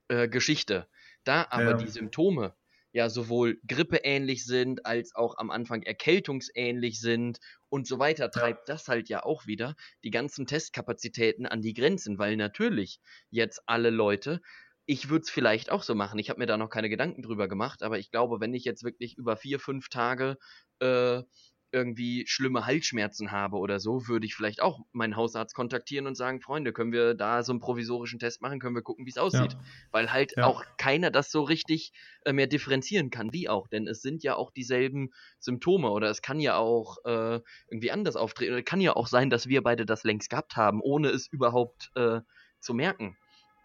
äh, Geschichte. Da aber ja. die Symptome ja sowohl grippeähnlich sind, als auch am Anfang erkältungsähnlich sind und so weiter, treibt das halt ja auch wieder die ganzen Testkapazitäten an die Grenzen, weil natürlich jetzt alle Leute ich würde es vielleicht auch so machen. Ich habe mir da noch keine Gedanken drüber gemacht, aber ich glaube, wenn ich jetzt wirklich über vier, fünf Tage äh, irgendwie schlimme Halsschmerzen habe oder so, würde ich vielleicht auch meinen Hausarzt kontaktieren und sagen, Freunde, können wir da so einen provisorischen Test machen, können wir gucken, wie es aussieht. Ja. Weil halt ja. auch keiner das so richtig äh, mehr differenzieren kann, wie auch. Denn es sind ja auch dieselben Symptome oder es kann ja auch äh, irgendwie anders auftreten. Oder kann ja auch sein, dass wir beide das längst gehabt haben, ohne es überhaupt äh, zu merken.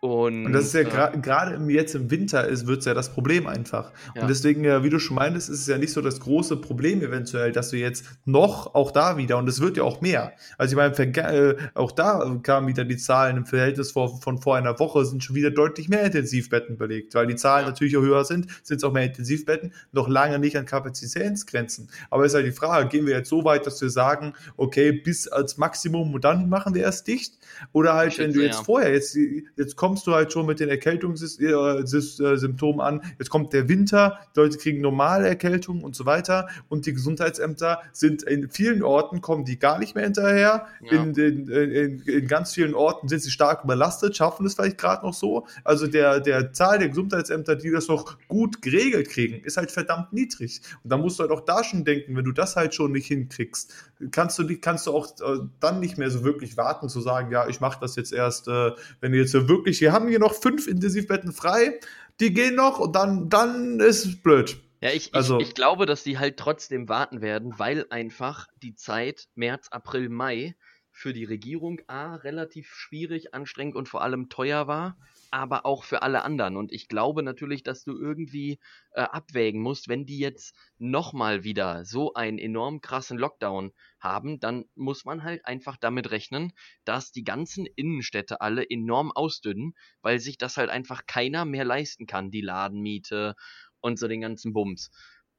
Und, und, das ist ja äh, gerade äh, jetzt im Winter ist, wird es ja das Problem einfach. Ja. Und deswegen, wie du schon meintest, ist es ja nicht so das große Problem eventuell, dass du jetzt noch auch da wieder, und es wird ja auch mehr. Also ich meine, äh, auch da kamen wieder die Zahlen im Verhältnis vor, von vor einer Woche, sind schon wieder deutlich mehr Intensivbetten belegt, weil die Zahlen ja. natürlich auch höher sind, sind es auch mehr Intensivbetten, noch lange nicht an Kapazitätsgrenzen. Aber ist halt die Frage, gehen wir jetzt so weit, dass wir sagen, okay, bis als Maximum und dann machen wir erst dicht? Oder halt, wenn du jetzt ja. vorher, jetzt, jetzt kommst kommst du halt schon mit den Erkältungssymptomen an. Jetzt kommt der Winter, die Leute kriegen normale Erkältungen und so weiter. Und die Gesundheitsämter sind in vielen Orten, kommen die gar nicht mehr hinterher. Ja. In, den, in, in, ganz vielen Orten sind sie stark überlastet, schaffen es vielleicht gerade noch so. Also der, der Zahl der Gesundheitsämter, die das noch gut geregelt kriegen, ist halt verdammt niedrig. Und da musst du halt auch da schon denken, wenn du das halt schon nicht hinkriegst, kannst du, kannst du auch äh, dann nicht mehr so wirklich warten zu sagen, ja, ich mache das jetzt erst, äh, wenn du jetzt wirklich wir haben hier noch fünf Intensivbetten frei, die gehen noch und dann, dann ist es blöd. Ja, ich, also, ich, ich glaube, dass die halt trotzdem warten werden, weil einfach die Zeit März, April, Mai für die Regierung A relativ schwierig, anstrengend und vor allem teuer war aber auch für alle anderen. Und ich glaube natürlich, dass du irgendwie äh, abwägen musst, wenn die jetzt nochmal wieder so einen enorm krassen Lockdown haben, dann muss man halt einfach damit rechnen, dass die ganzen Innenstädte alle enorm ausdünnen, weil sich das halt einfach keiner mehr leisten kann, die Ladenmiete und so den ganzen Bums.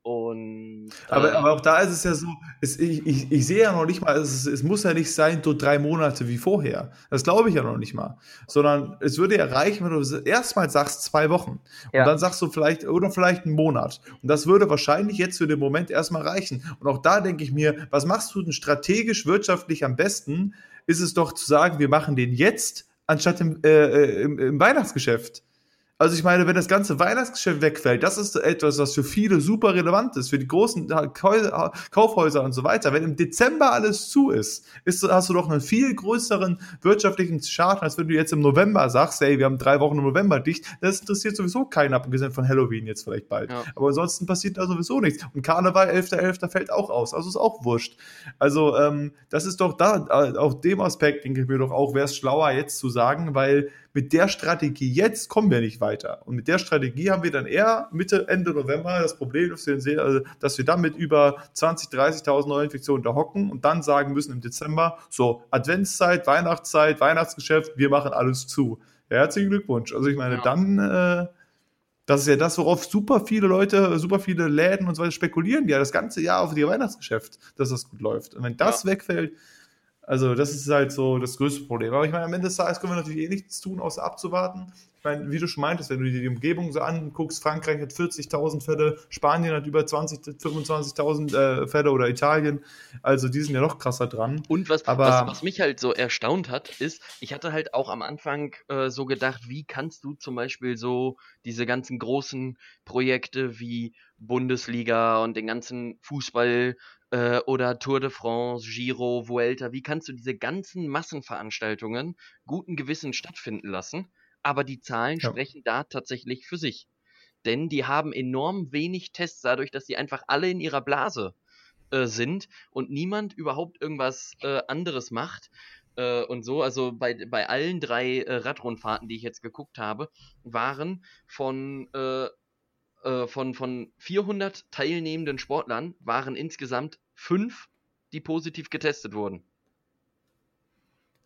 Und, äh, aber, aber auch da ist es ja so, es, ich, ich, ich sehe ja noch nicht mal, es, es muss ja nicht sein, so drei Monate wie vorher. Das glaube ich ja noch nicht mal. Sondern es würde ja reichen, wenn du erstmal sagst, zwei Wochen. Ja. Und dann sagst du vielleicht, oder vielleicht einen Monat. Und das würde wahrscheinlich jetzt für den Moment erstmal reichen. Und auch da denke ich mir, was machst du denn strategisch, wirtschaftlich am besten? Ist es doch zu sagen, wir machen den jetzt, anstatt im, äh, äh im, im Weihnachtsgeschäft. Also ich meine, wenn das ganze Weihnachtsgeschäft wegfällt, das ist etwas, was für viele super relevant ist, für die großen Kaufhäuser und so weiter. Wenn im Dezember alles zu ist, ist hast du doch einen viel größeren wirtschaftlichen Schaden, als wenn du jetzt im November sagst, hey, wir haben drei Wochen im November dicht. Das interessiert sowieso keinen, abgesehen von Halloween jetzt vielleicht bald. Ja. Aber ansonsten passiert da sowieso nichts. Und Karneval 11.11. .11. fällt auch aus. Also ist auch wurscht. Also ähm, das ist doch da, äh, auf dem Aspekt denke ich mir doch auch, wäre es schlauer jetzt zu sagen, weil mit der Strategie jetzt kommen wir nicht weiter. Und mit der Strategie haben wir dann eher Mitte, Ende November das Problem, dass wir, sehen, also, dass wir dann mit über 20, 30.000 Neuinfektionen da hocken und dann sagen müssen im Dezember, so Adventszeit, Weihnachtszeit, Weihnachtsgeschäft, wir machen alles zu. Ja, herzlichen Glückwunsch. Also ich meine, ja. dann, äh, das ist ja das, worauf super viele Leute, super viele Läden und so weiter spekulieren, ja, das ganze Jahr auf ihr Weihnachtsgeschäft, dass das gut läuft. Und wenn das ja. wegfällt, also, das ist halt so das größte Problem. Aber ich meine, am Ende des Tages können wir natürlich eh nichts tun, außer abzuwarten. meine, wie du schon meintest, wenn du dir die Umgebung so anguckst, Frankreich hat 40.000 Fälle, Spanien hat über 20, 25.000 äh, Fälle oder Italien. Also die sind ja noch krasser dran. Und was, Aber, was, was mich halt so erstaunt hat, ist, ich hatte halt auch am Anfang äh, so gedacht, wie kannst du zum Beispiel so diese ganzen großen Projekte wie Bundesliga und den ganzen Fußball äh, oder Tour de France, Giro, Vuelta, wie kannst du diese ganzen Massenveranstaltungen guten Gewissen stattfinden lassen? Aber die Zahlen Ja. sprechen da tatsächlich für sich. Denn die haben enorm wenig Tests dadurch, dass sie einfach alle in ihrer Blase äh, sind und niemand überhaupt irgendwas äh, anderes macht. Äh, und so, also bei, bei allen drei äh, Radrundfahrten, die ich jetzt geguckt habe, waren von, äh, äh, von, von 400 teilnehmenden Sportlern, waren insgesamt fünf, die positiv getestet wurden.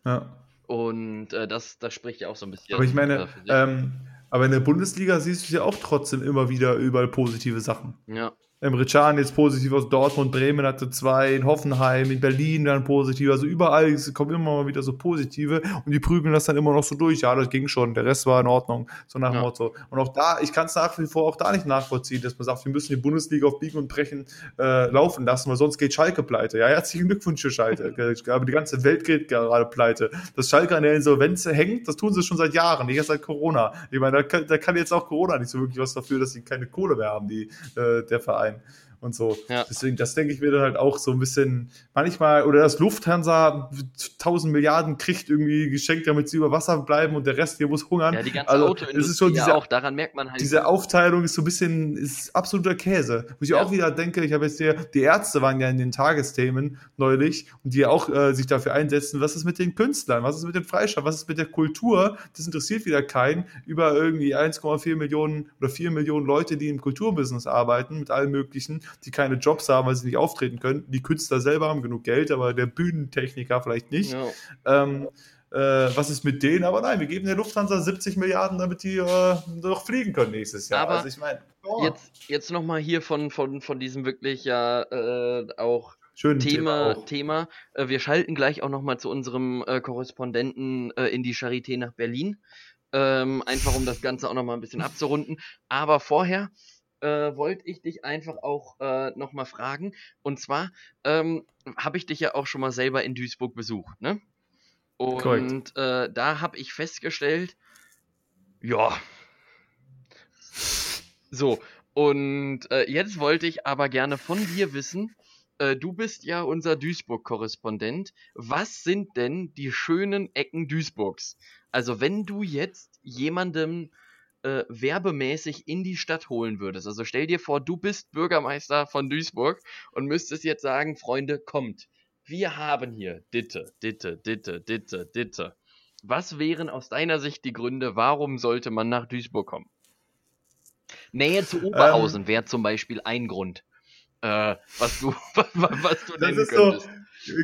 ja. Und äh, das, das spricht ja auch so ein bisschen. Aber ich meine, ähm, aber in der Bundesliga siehst du ja auch trotzdem immer wieder überall positive Sachen. ja. Emre Can jetzt positiv aus Dortmund, Bremen hatte zwei, in Hoffenheim, in Berlin dann positiv. Also überall kommen immer mal wieder so positive und die prügeln das dann immer noch so durch. Ja, das ging schon, der Rest war in Ordnung, so nach dem Ja. Motto. Und auch da, ich kann es nach wie vor auch da nicht nachvollziehen, dass man sagt, wir müssen die Bundesliga auf Biegen und Brechen äh, laufen lassen, weil sonst geht Schalke pleite. Ja, herzlichen Glückwunsch für Schalke. [LAUGHS] Aber die ganze Welt geht gerade pleite. Dass Schalke an der Insolvenz hängt, das tun sie schon seit Jahren, nicht erst seit Corona. Ich meine, da kann, da kann jetzt auch Corona nicht so wirklich was dafür, dass sie keine Kohle mehr haben, die, äh, der Verein time. Und so. Ja. Deswegen, das denke ich mir dann halt auch so ein bisschen, manchmal, oder dass Lufthansa 1000 Milliarden kriegt irgendwie geschenkt, damit sie über Wasser bleiben und der Rest hier muss hungern. ja, die ganze also, Autoindustrie es ist schon ja diese, auch, daran merkt man halt. diese Aufteilung ist so ein bisschen, ist absoluter Käse. Wo ich Ja. auch wieder denke, ich habe jetzt hier, die Ärzte waren ja in den Tagesthemen neulich und die auch äh, sich dafür einsetzen, was ist mit den Künstlern, was ist mit den Freischaffern, was ist mit der Kultur, das interessiert wieder keinen, über irgendwie 1,4 Millionen oder 4 Millionen Leute, die im Kulturbusiness arbeiten, mit allem möglichen, die keine Jobs haben, weil sie nicht auftreten können. Die Künstler selber haben genug Geld, aber der Bühnentechniker vielleicht nicht. ja. Ähm, äh, was ist mit denen? Aber nein, wir geben der Lufthansa 70 Milliarden, damit die äh, noch fliegen können nächstes Jahr. Aber also ich meine, oh, Jetzt, jetzt nochmal hier von, von, von diesem wirklich ja äh, auch schön Thema, auch. Thema. Äh, wir schalten gleich auch nochmal zu unserem äh, Korrespondenten äh, in die Charité nach Berlin. Ähm, einfach um das Ganze auch nochmal ein bisschen abzurunden. Aber vorher äh, wollte ich dich einfach auch äh, nochmal fragen. Und zwar ähm, habe ich dich ja auch schon mal selber in Duisburg besucht, ne? Und äh, da habe ich festgestellt, ja. So, und äh, jetzt wollte ich aber gerne von dir wissen, äh, du bist ja unser Duisburg-Korrespondent. Was sind denn die schönen Ecken Duisburgs? Also wenn du jetzt jemandem äh, werbemäßig in die Stadt holen würdest, also stell dir vor, du bist Bürgermeister von Duisburg und müsstest jetzt sagen, Freunde, kommt. Wir haben hier Ditte, Ditte, Ditte, Ditte, Ditte. Was wären aus deiner Sicht die Gründe, warum sollte man nach Duisburg kommen? Nähe zu Oberhausen wäre zum Beispiel ein Grund, äh, was du, was, [LAUGHS] was du nennen ist so, könntest.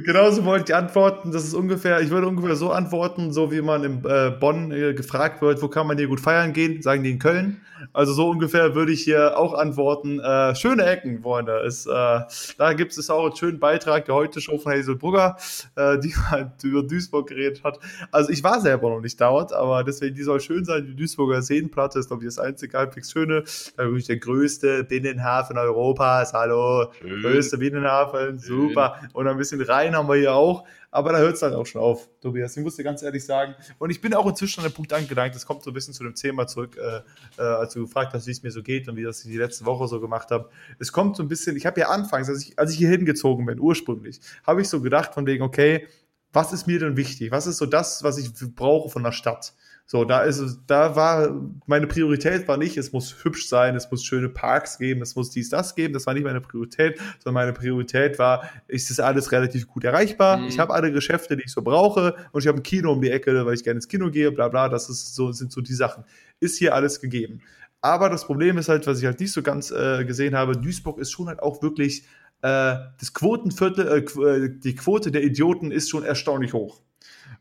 Genauso wollte ich antworten. Das ist ungefähr, ich würde ungefähr so antworten, so wie man in äh, Bonn äh, gefragt wird, wo kann man hier gut feiern gehen, sagen die in Köln. Also so ungefähr würde ich hier auch antworten. Äh, schöne Ecken, Freunde. Ist, äh, da gibt es auch einen schönen Beitrag der heute Show von Hazel Brugger, äh, die [LAUGHS] halt über Duisburg geredet hat. Also ich war selber noch nicht dort, aber deswegen, die soll schön sein. Die Duisburger Seenplatte ist, glaube ich, das einzige halbwegs schöne. Da wirklich der größte Binnenhafen Europas. Hallo. Schön. Größte Binnenhafen, super. Und ein bisschen Rhein haben wir hier auch. Aber da hört es dann auch schon auf, Tobias. Ich muss dir ganz ehrlich sagen. Und ich bin auch inzwischen an den Punkt angelangt, das kommt so ein bisschen zu dem Thema zurück, äh, äh, als du gefragt hast, wie es mir so geht und wie das ich die letzte Woche so gemacht habe. Es kommt so ein bisschen, ich habe ja anfangs, als ich, als ich hier hingezogen bin, ursprünglich, habe ich so gedacht von wegen, okay, was ist mir denn wichtig? Was ist so das, was ich brauche von der Stadt? So, da ist es, da war meine Priorität war nicht, es muss hübsch sein, es muss schöne Parks geben, es muss dies, das geben. Das war nicht meine Priorität, sondern meine Priorität war, ist das alles relativ gut erreichbar? Mhm. Ich habe alle Geschäfte, die ich so brauche, und ich habe ein Kino um die Ecke, weil ich gerne ins Kino gehe, bla bla. Das ist so, sind so die Sachen. Ist hier alles gegeben. Aber das Problem ist halt, was ich halt nicht so ganz äh, gesehen habe, Duisburg ist schon halt auch wirklich äh, das Quotenviertel, äh, äh, die Quote der Idioten ist schon erstaunlich hoch.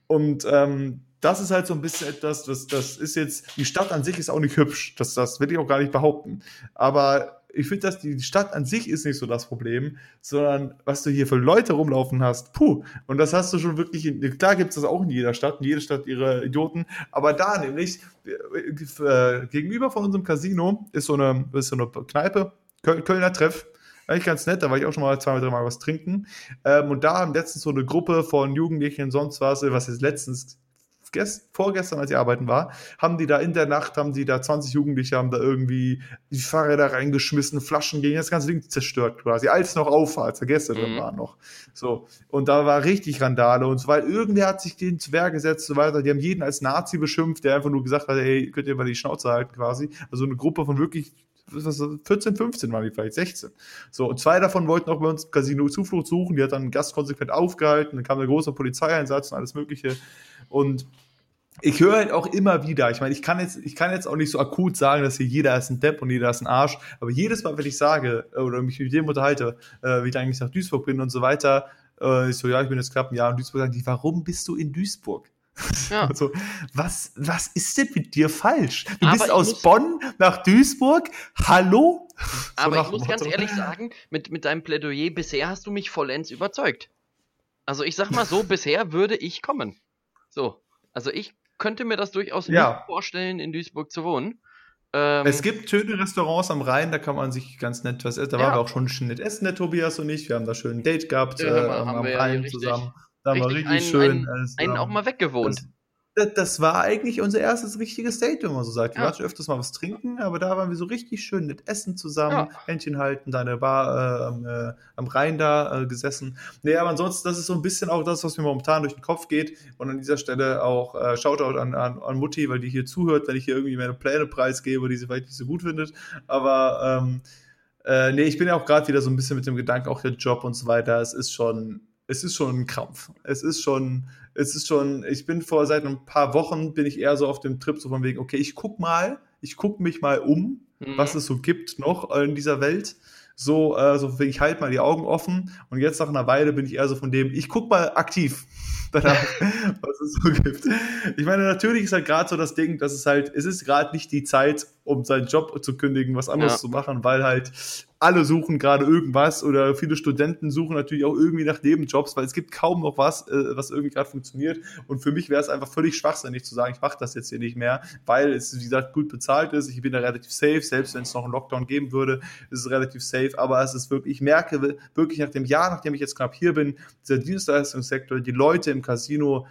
Und ähm, das ist halt so ein bisschen etwas, das, das ist jetzt, die Stadt an sich ist auch nicht hübsch, das, das will ich auch gar nicht behaupten. Aber ich finde, dass die Stadt an sich ist nicht so das Problem, sondern was du hier für Leute rumlaufen hast, puh. Und das hast du schon wirklich, in, klar gibt es das auch in jeder Stadt, in jeder Stadt ihre Idioten, aber da nämlich, äh, gegenüber von unserem Casino ist so eine, ist so eine Kneipe, Kölner Treff, eigentlich ganz nett, da war ich auch schon mal zwei, drei Mal was trinken. Ähm, und da haben letztens so eine Gruppe von Jugendlichen, sonst was, was jetzt letztens gest, vorgestern, als ich arbeiten war, haben die da in der Nacht, haben die da 20 Jugendliche, haben da irgendwie die Fahrräder reingeschmissen, Flaschen gegen das ganze Ding zerstört quasi, als noch auf war, als der Gäste mhm. drin waren noch. So. Und da war richtig Randale und so, weil irgendwer hat sich denen zu Wehr gesetzt und so weiter. Die haben jeden als Nazi beschimpft, der einfach nur gesagt hat, hey, könnt ihr mal die Schnauze halten quasi. Also eine Gruppe von wirklich 14, 15 waren die vielleicht, 16. So, und zwei davon wollten auch bei uns Casino Zuflucht suchen, die hat dann einen Gast konsequent aufgehalten, dann kam ein großer Polizeieinsatz und alles mögliche. Und ich höre halt auch immer wieder, ich meine, ich kann jetzt, ich kann jetzt auch nicht so akut sagen, dass hier jeder ist ein Depp und jeder ist ein Arsch, aber jedes Mal, wenn ich sage äh, oder mich mit dem unterhalte, äh, wie ich eigentlich nach Duisburg bin und so weiter, äh, ich so, ja, ich bin jetzt knapp ein Jahr in Duisburg, sagen die, warum bist du in Duisburg? Ja. [LAUGHS] Also, was, was ist denn mit dir falsch? Du aber bist aus Bonn nach Duisburg? Hallo? Aber so ich muss Motto. ganz ehrlich sagen, mit, mit deinem Plädoyer bisher hast du mich vollends überzeugt. Also ich sag mal so, [LAUGHS] bisher würde ich kommen. So. Also ich könnte mir das durchaus ja. nicht vorstellen, in Duisburg zu wohnen. Ähm, es gibt schöne Restaurants am Rhein, da kann man sich ganz nett was essen. Da ja. waren wir auch schon schön nett essen, der Tobias und ich. Wir haben da schön ein Date gehabt ja, äh, am, am Rhein zusammen. Da haben wir richtig einen, schön. Einen, einen auch mal weggewohnt. Das, das war eigentlich unser erstes richtiges Date, wenn man so sagt. Wir ja. waren schon öfters mal was trinken, aber da waren wir so richtig schön mit Essen zusammen, ja. Händchen halten, da in der Bar äh, äh, am Rhein da äh, gesessen. Nee, aber ansonsten, das ist so ein bisschen auch das, was mir momentan durch den Kopf geht. Und an dieser Stelle auch äh, Shoutout an, an, an Mutti, weil die hier zuhört, wenn ich hier irgendwie meine Pläne preisgebe, die sie vielleicht nicht so gut findet. Aber ähm, äh, nee, ich bin ja auch gerade wieder so ein bisschen mit dem Gedanken, auch der Job und so weiter. Es ist schon es ist schon ein Krampf. Es ist schon, es ist schon, ich bin vor seit ein paar Wochen, bin ich eher so auf dem Trip, so von wegen, okay, ich guck mal, ich guck mich mal um, mhm. was es so gibt noch in dieser Welt. So, äh, so ich halte mal die Augen offen und jetzt nach einer Weile bin ich eher so von dem, ich guck mal aktiv [LAUGHS] danach, [LAUGHS] was es so gibt. Ich meine, natürlich ist halt gerade so das Ding, dass es halt, es ist gerade nicht die Zeit, um seinen Job zu kündigen, was anderes ja. zu machen, weil halt alle suchen gerade irgendwas oder viele Studenten suchen natürlich auch irgendwie nach Nebenjobs, weil es gibt kaum noch was, äh, was irgendwie gerade funktioniert. Und für mich wäre es einfach völlig schwachsinnig zu sagen, ich mache das jetzt hier nicht mehr, weil es, wie gesagt, gut bezahlt ist. Ich bin da relativ safe, selbst wenn es noch einen Lockdown geben würde, ist es relativ safe. Aber es ist wirklich, ich merke wirklich nach dem Jahr, nachdem ich jetzt knapp hier bin, dieser Dienstleistungssektor, die Leute im Casino,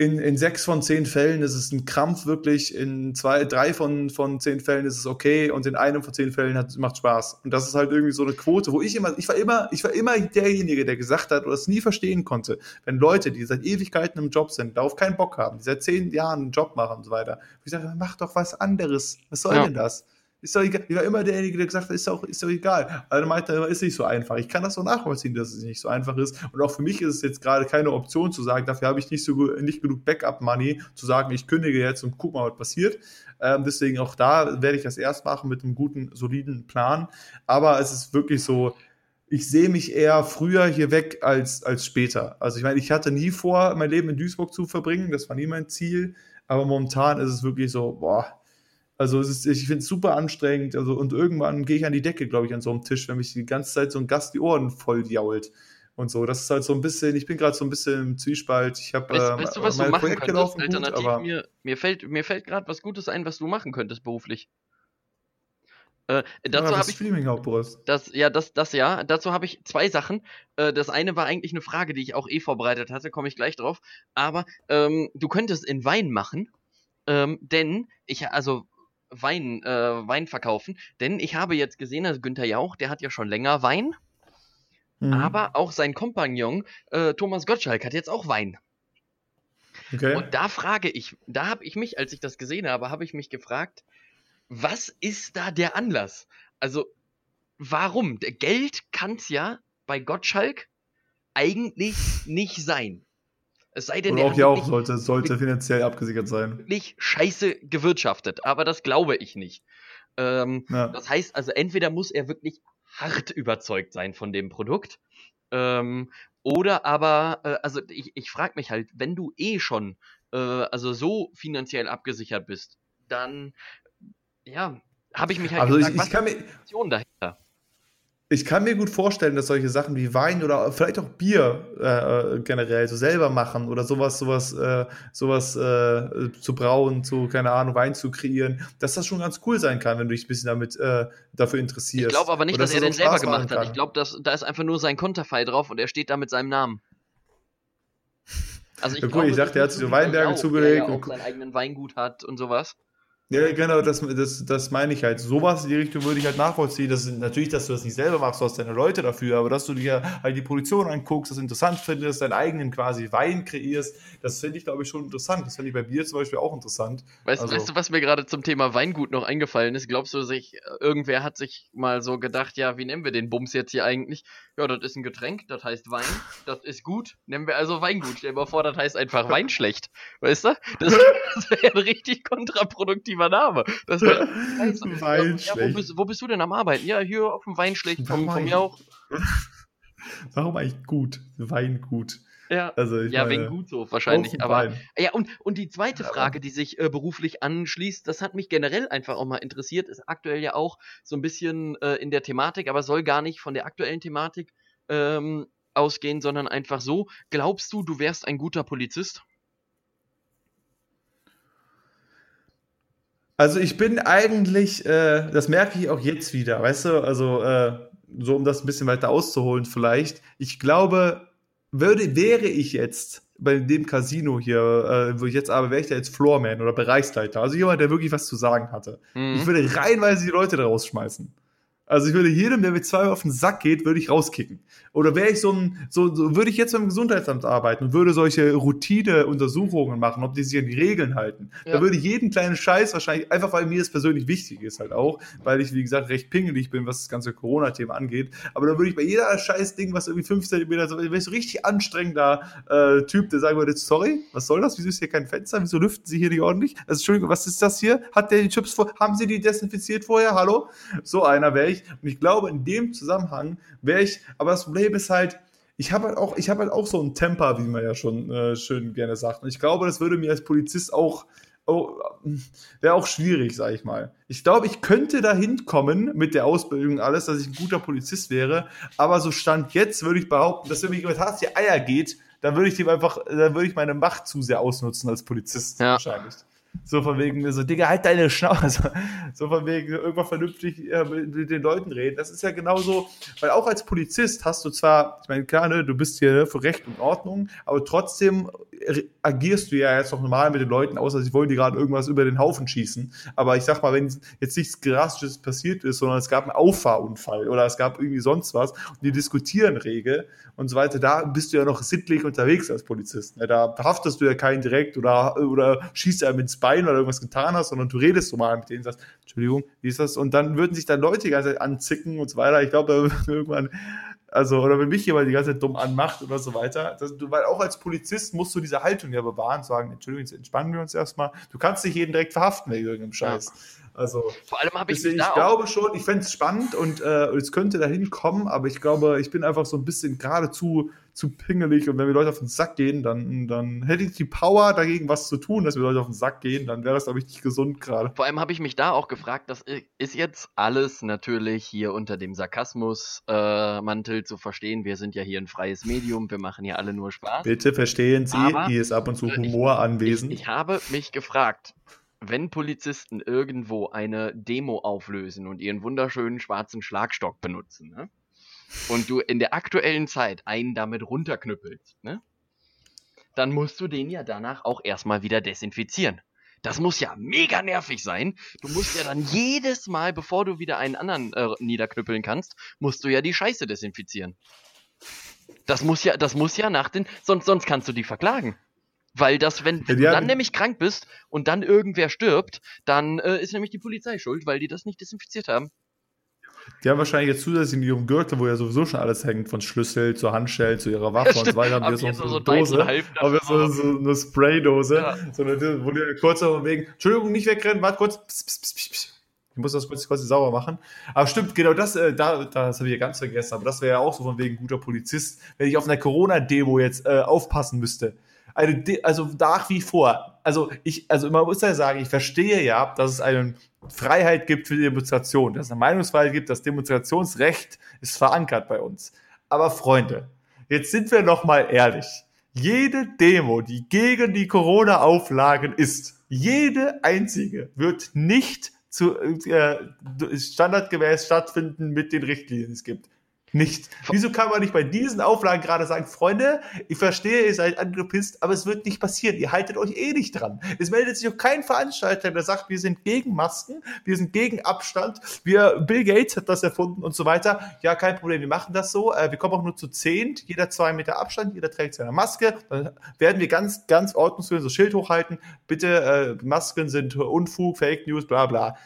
in, in sechs von zehn Fällen ist es ein Krampf wirklich, in zwei, drei von, von zehn Fällen ist es okay und in einem von zehn Fällen hat, macht Spaß. Und das ist halt irgendwie so eine Quote, wo ich immer, ich war immer, ich war immer derjenige, der gesagt hat oder es nie verstehen konnte, wenn Leute, die seit Ewigkeiten im Job sind, darauf keinen Bock haben, die seit zehn Jahren einen Job machen und so weiter, ich sage, mach doch was anderes. Was soll ja. denn das? Ist doch egal. Ich war immer derjenige, der gesagt hat, ist doch, ist doch egal. Also meinte er, ist nicht so einfach. Ich kann das so nachvollziehen, dass es nicht so einfach ist. Und auch für mich ist es jetzt gerade keine Option zu sagen, dafür habe ich nicht so nicht genug Backup-Money, zu sagen, ich kündige jetzt und guck mal, was passiert. Ähm, deswegen auch da werde ich das erst machen mit einem guten, soliden Plan. Aber es ist wirklich so, ich sehe mich eher früher hier weg als, als später. Also ich meine, ich hatte nie vor, mein Leben in Duisburg zu verbringen. Das war nie mein Ziel. Aber momentan ist es wirklich so, boah, also es ist, ich finde es super anstrengend. Also, und irgendwann gehe ich an die Decke, glaube ich, an so einem Tisch, wenn mich die ganze Zeit so ein Gast die Ohren voll jault. Und so. Das ist halt so ein bisschen, ich bin gerade so ein bisschen im Zwiespalt. Ich habe weißt, äh, weißt du, was du machen Projekt könntest, alternativ, gut, aber mir, mir fällt, mir fällt gerade was Gutes ein, was du machen könntest beruflich. Äh, dazu ja, habe ich Streaming Hauptbrust. Das ja, das das ja, dazu habe ich zwei Sachen. Äh, das eine war eigentlich eine Frage, die ich auch eh vorbereitet hatte, komme ich gleich drauf, aber ähm, du könntest in Wein machen. Ähm, denn ich also Wein, äh, Wein verkaufen. Denn ich habe jetzt gesehen, also Günther Jauch, der hat ja schon länger Wein. Mhm. Aber auch sein Kompagnon äh, Thomas Gottschalk hat jetzt auch Wein. Okay. Und da frage ich, da habe ich mich, als ich das gesehen habe, habe ich mich gefragt, was ist da der Anlass? Also, warum? Der Geld kann es ja bei Gottschalk eigentlich nicht sein. Es sei denn, Und auch ja auch sollte, sollte finanziell abgesichert sein. Wirklich scheiße gewirtschaftet, aber das glaube ich nicht. Ähm, ja. Das heißt also, entweder muss er wirklich hart überzeugt sein von dem Produkt, ähm, oder aber, äh, also ich, ich frage mich halt, wenn du eh schon äh, also so finanziell abgesichert bist, dann ja, habe ich mich halt also gefragt, ich, ich was kann mir, dahinter ich kann mir gut vorstellen, dass solche Sachen wie Wein oder vielleicht auch Bier äh, äh, generell so selber machen oder sowas, sowas, äh, sowas äh, zu brauen, zu, keine Ahnung, Wein zu kreieren, dass das schon ganz cool sein kann, wenn du dich ein bisschen damit äh, dafür interessierst. Ich glaube aber nicht, dass, dass, er den selber gemacht hat. Ich glaube, da ist einfach nur sein Konterfei drauf und er steht da mit seinem Namen. Also ich, ja, glaube, ich dachte, er hat sich so Weinberge zugelegt. Der ja auch seinen eigenen Weingut hat und sowas. Ja, genau, das, das, das meine ich halt. Sowas in die Richtung würde ich halt nachvollziehen. Das ist natürlich, dass du das nicht selber machst, du hast deine Leute dafür, aber dass du dir halt die Produktion anguckst, das interessant findest, deinen eigenen quasi Wein kreierst, das finde ich, glaube ich, schon interessant. Das finde ich bei Bier zum Beispiel auch interessant. Weißt, also, weißt du, was mir gerade zum Thema Weingut noch eingefallen ist? Glaubst du, sich, irgendwer hat sich mal so gedacht, ja, wie nennen wir den Bums jetzt hier eigentlich? Ja, das ist ein Getränk, das heißt Wein, das ist gut, nennen wir also Weingut. Stell dir mal vor, das heißt einfach Wein schlecht. Weißt du? Das, [LAUGHS] das wäre ein richtig kontraproduktiver Name. Das wär, [LAUGHS] Wein ja, wo, bist, wo bist du denn am Arbeiten? Ja, hier auf dem Wein schlecht, von, von mir auch. [LAUGHS] Warum eigentlich gut? Weingut. Ja, also ja meine, wegen Gutshof wahrscheinlich. Aber ja, und, und die zweite Frage, die sich äh, beruflich anschließt, das hat mich generell einfach auch mal interessiert, ist aktuell ja auch so ein bisschen äh, in der Thematik, aber soll gar nicht von der aktuellen Thematik ähm, ausgehen, sondern einfach so. Glaubst du, du wärst ein guter Polizist? Also ich bin eigentlich, äh, das merke ich auch jetzt wieder, weißt du, also äh, so um das ein bisschen weiter auszuholen vielleicht. Ich glaube, würde, wäre ich jetzt bei dem Casino hier, äh, wo ich jetzt aber wäre ich da jetzt Floorman oder Bereichsleiter, also jemand, der wirklich was zu sagen hatte. Mhm. Ich würde reihenweise die Leute da rausschmeißen. Also ich würde jedem, der mit zwei auf den Sack geht, würde ich rauskicken. Oder wäre ich so ein, so, so würde ich jetzt beim Gesundheitsamt arbeiten und würde solche Routine-Untersuchungen machen, ob die sich an die Regeln halten. Ja. Da würde ich jeden kleinen Scheiß wahrscheinlich, einfach weil mir das persönlich wichtig ist halt auch, weil ich, wie gesagt, recht pingelig bin, was das ganze Corona-Thema angeht. Aber da würde ich bei jeder scheiß Ding, was irgendwie fünf Zentimeter, so, wäre ich so richtig anstrengender äh, Typ, der sagen würde, sorry, was soll das? Wieso ist hier kein Fenster? Wieso lüften Sie hier nicht ordentlich? Also, Entschuldigung, was ist das hier? Hat der die Chips vor? Haben Sie die desinfiziert vorher? Hallo? So einer wäre ich und ich glaube, in dem Zusammenhang wäre ich, aber das Problem ist halt, ich habe halt auch, ich habe halt auch so ein Temper, wie man ja schon äh, schön gerne sagt. Und ich glaube, das würde mir als Polizist auch, oh, wäre auch schwierig, sage ich mal. Ich glaube, ich könnte dahin kommen mit der Ausbildung und alles, dass ich ein guter Polizist wäre. Aber so stand jetzt würde ich behaupten, dass wenn mich jemand hart die Eier geht, dann würde ich dem einfach, dann würde ich meine Macht zu sehr ausnutzen als Polizist ja. wahrscheinlich. So von wegen, so, Digga, halt deine Schnauze. [LAUGHS] So von wegen, irgendwann vernünftig äh, mit, den Leuten reden. Das ist ja genauso, weil auch als Polizist hast du zwar, ich meine, klar, ne, du bist hier für Recht und Ordnung, aber trotzdem agierst du ja jetzt noch normal mit den Leuten, außer sie wollen dir gerade irgendwas über den Haufen schießen. Aber ich sag mal, wenn jetzt nichts Drastisches passiert ist, sondern es gab einen Auffahrunfall oder es gab irgendwie sonst was und die diskutieren rege und so weiter, da bist du ja noch sittlich unterwegs als Polizist. Ne? Da verhaftest du ja keinen direkt oder, oder schießt er ins Bein oder irgendwas getan hast, sondern du redest so mal mit denen, sagst, Entschuldigung, wie ist das? Und dann würden sich dann Leute die ganze Zeit anzicken und so weiter. Ich glaube, da [LAUGHS] irgendwann also, oder wenn mich jemand die ganze Zeit dumm anmacht oder so weiter. Das, du, weil auch als Polizist musst du diese Haltung ja bewahren, sagen, Entschuldigung, jetzt entspannen wir uns erstmal. Du kannst nicht jeden direkt verhaften wegen irgendeinem Scheiß. Ja. Also, vor allem habe ich deswegen, ich glaube schon, ich fände es spannend und äh, es könnte dahin kommen, aber ich glaube, ich bin einfach so ein bisschen geradezu zu pingelig und wenn wir Leute auf den Sack gehen, dann, dann hätte ich die Power dagegen was zu tun, dass wir Leute auf den Sack gehen, dann wäre das, glaube ich, nicht gesund gerade. Vor allem habe ich mich da auch gefragt, das ist jetzt alles natürlich hier unter dem Sarkasmus-Mantel äh, zu verstehen. Wir sind ja hier ein freies Medium, wir machen hier alle nur Spaß. Bitte verstehen Sie, Aber, hier ist ab und zu Humor ich, anwesend. Ich, ich habe mich gefragt, wenn Polizisten irgendwo eine Demo auflösen und ihren wunderschönen schwarzen Schlagstock benutzen, ne? und du in der aktuellen Zeit einen damit runterknüppelst, ne? dann musst du den ja danach auch erstmal wieder desinfizieren. Das muss ja mega nervig sein. Du musst ja dann jedes Mal, bevor du wieder einen anderen äh, niederknüppeln kannst, musst du ja die Scheiße desinfizieren. Das muss ja, das muss ja nach den, sonst, sonst kannst du die verklagen. Weil das, wenn, wenn ja, du dann nämlich krank bist und dann irgendwer stirbt, dann äh, ist nämlich die Polizei schuld, weil die das nicht desinfiziert haben. Die haben wahrscheinlich jetzt zusätzlich in ihrem Gürtel, wo ja sowieso schon alles hängt, von Schlüssel zu Handschellen zu ihrer Waffe ja, und so weiter, haben wir [LAUGHS] so, so, eine Dose, aber so, so eine Spraydose, ja. so eine, wo die kurz auf wegen, Entschuldigung, nicht wegrennen, warte kurz, pss, pss, pss. Ich muss das kurz, kurz sauber machen. Aber stimmt, genau das, äh, da, das habe ich ja ganz vergessen, aber das wäre ja auch so von wegen guter Polizist, wenn ich auf einer Corona-Demo jetzt äh, aufpassen müsste also, also nach wie vor, also ich, also man muss ja sagen, ich verstehe ja, dass es einen Freiheit gibt für die Demonstration, dass es eine Meinungsfreiheit gibt, das Demonstrationsrecht ist verankert bei uns. Aber Freunde, jetzt sind wir noch mal ehrlich. Jede Demo, die gegen die Corona-Auflagen ist, jede einzige wird nicht zu, äh, standardgemäß stattfinden mit den Richtlinien, die es gibt nicht. Wieso kann man nicht bei diesen Auflagen gerade sagen, Freunde, ich verstehe, ihr seid angepisst, aber es wird nicht passieren. Ihr haltet euch eh nicht dran. Es meldet sich auch kein Veranstalter, der sagt, wir sind gegen Masken, wir sind gegen Abstand, wir, Bill Gates hat das erfunden und so weiter. Ja, kein Problem, wir machen das so. Äh, wir kommen auch nur zu zehnt, jeder zwei Meter Abstand, jeder trägt seine Maske. Dann werden wir ganz, ganz ordnungsgemäß so Schild hochhalten. Bitte, äh, Masken sind Unfug, Fake News, bla bla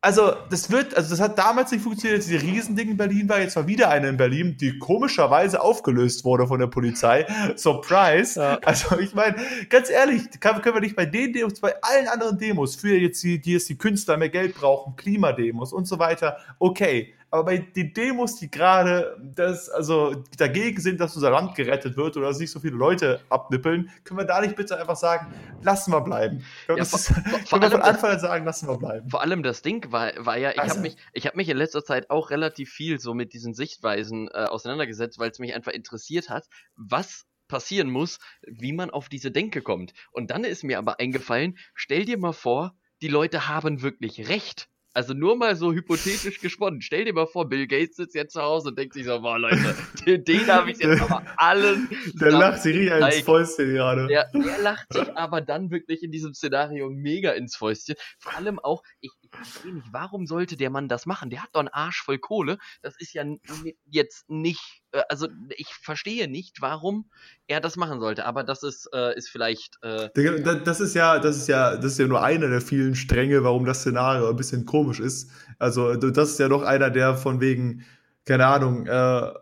also das wird, also das hat damals nicht funktioniert, diese Riesending in Berlin war, jetzt war wieder eine in Berlin, die komischerweise aufgelöst wurde von der Polizei. [LAUGHS] Surprise. Ja. Also ich meine, ganz ehrlich, kann, können wir nicht bei den Demos, bei allen anderen Demos, für jetzt die, die jetzt die Künstler mehr Geld brauchen, Klimademos und so weiter, okay. Aber bei den Demos, die gerade das, also dagegen sind, dass unser Land gerettet wird oder dass nicht so viele Leute abnippeln, können wir da nicht bitte einfach sagen, lassen wir bleiben. Ja, das vor, ist, vor können wir von Anfang an sagen, lassen wir bleiben. Vor allem das Ding war, war ja, ich also, habe mich, ich habe mich in letzter Zeit auch relativ viel so mit diesen Sichtweisen äh, auseinandergesetzt, weil es mich einfach interessiert hat, was passieren muss, wie man auf diese Denke kommt. Und dann ist mir aber eingefallen, stell dir mal vor, die Leute haben wirklich recht. Also nur mal so hypothetisch gesponnen. Stell dir mal vor, Bill Gates sitzt jetzt zu Hause und denkt sich so, boah Leute, [LAUGHS] den, den habe ich jetzt aber allen. Der lacht sich richtig ins Fäustchen gerade. Der, der lacht sich aber dann wirklich in diesem Szenario mega ins Fäustchen. Vor allem auch, ich, ich verstehe nicht, warum sollte der Mann das machen? Der hat doch einen Arsch voll Kohle. Das ist ja jetzt nicht äh, also ich verstehe nicht, warum er das machen sollte, aber das ist, äh, ist vielleicht. Äh, das ist ja, das ist ja, das ist ja nur einer der vielen Stränge, warum das Szenario ein bisschen komisch ist. Also das ist ja noch einer, der von wegen, keine Ahnung, äh,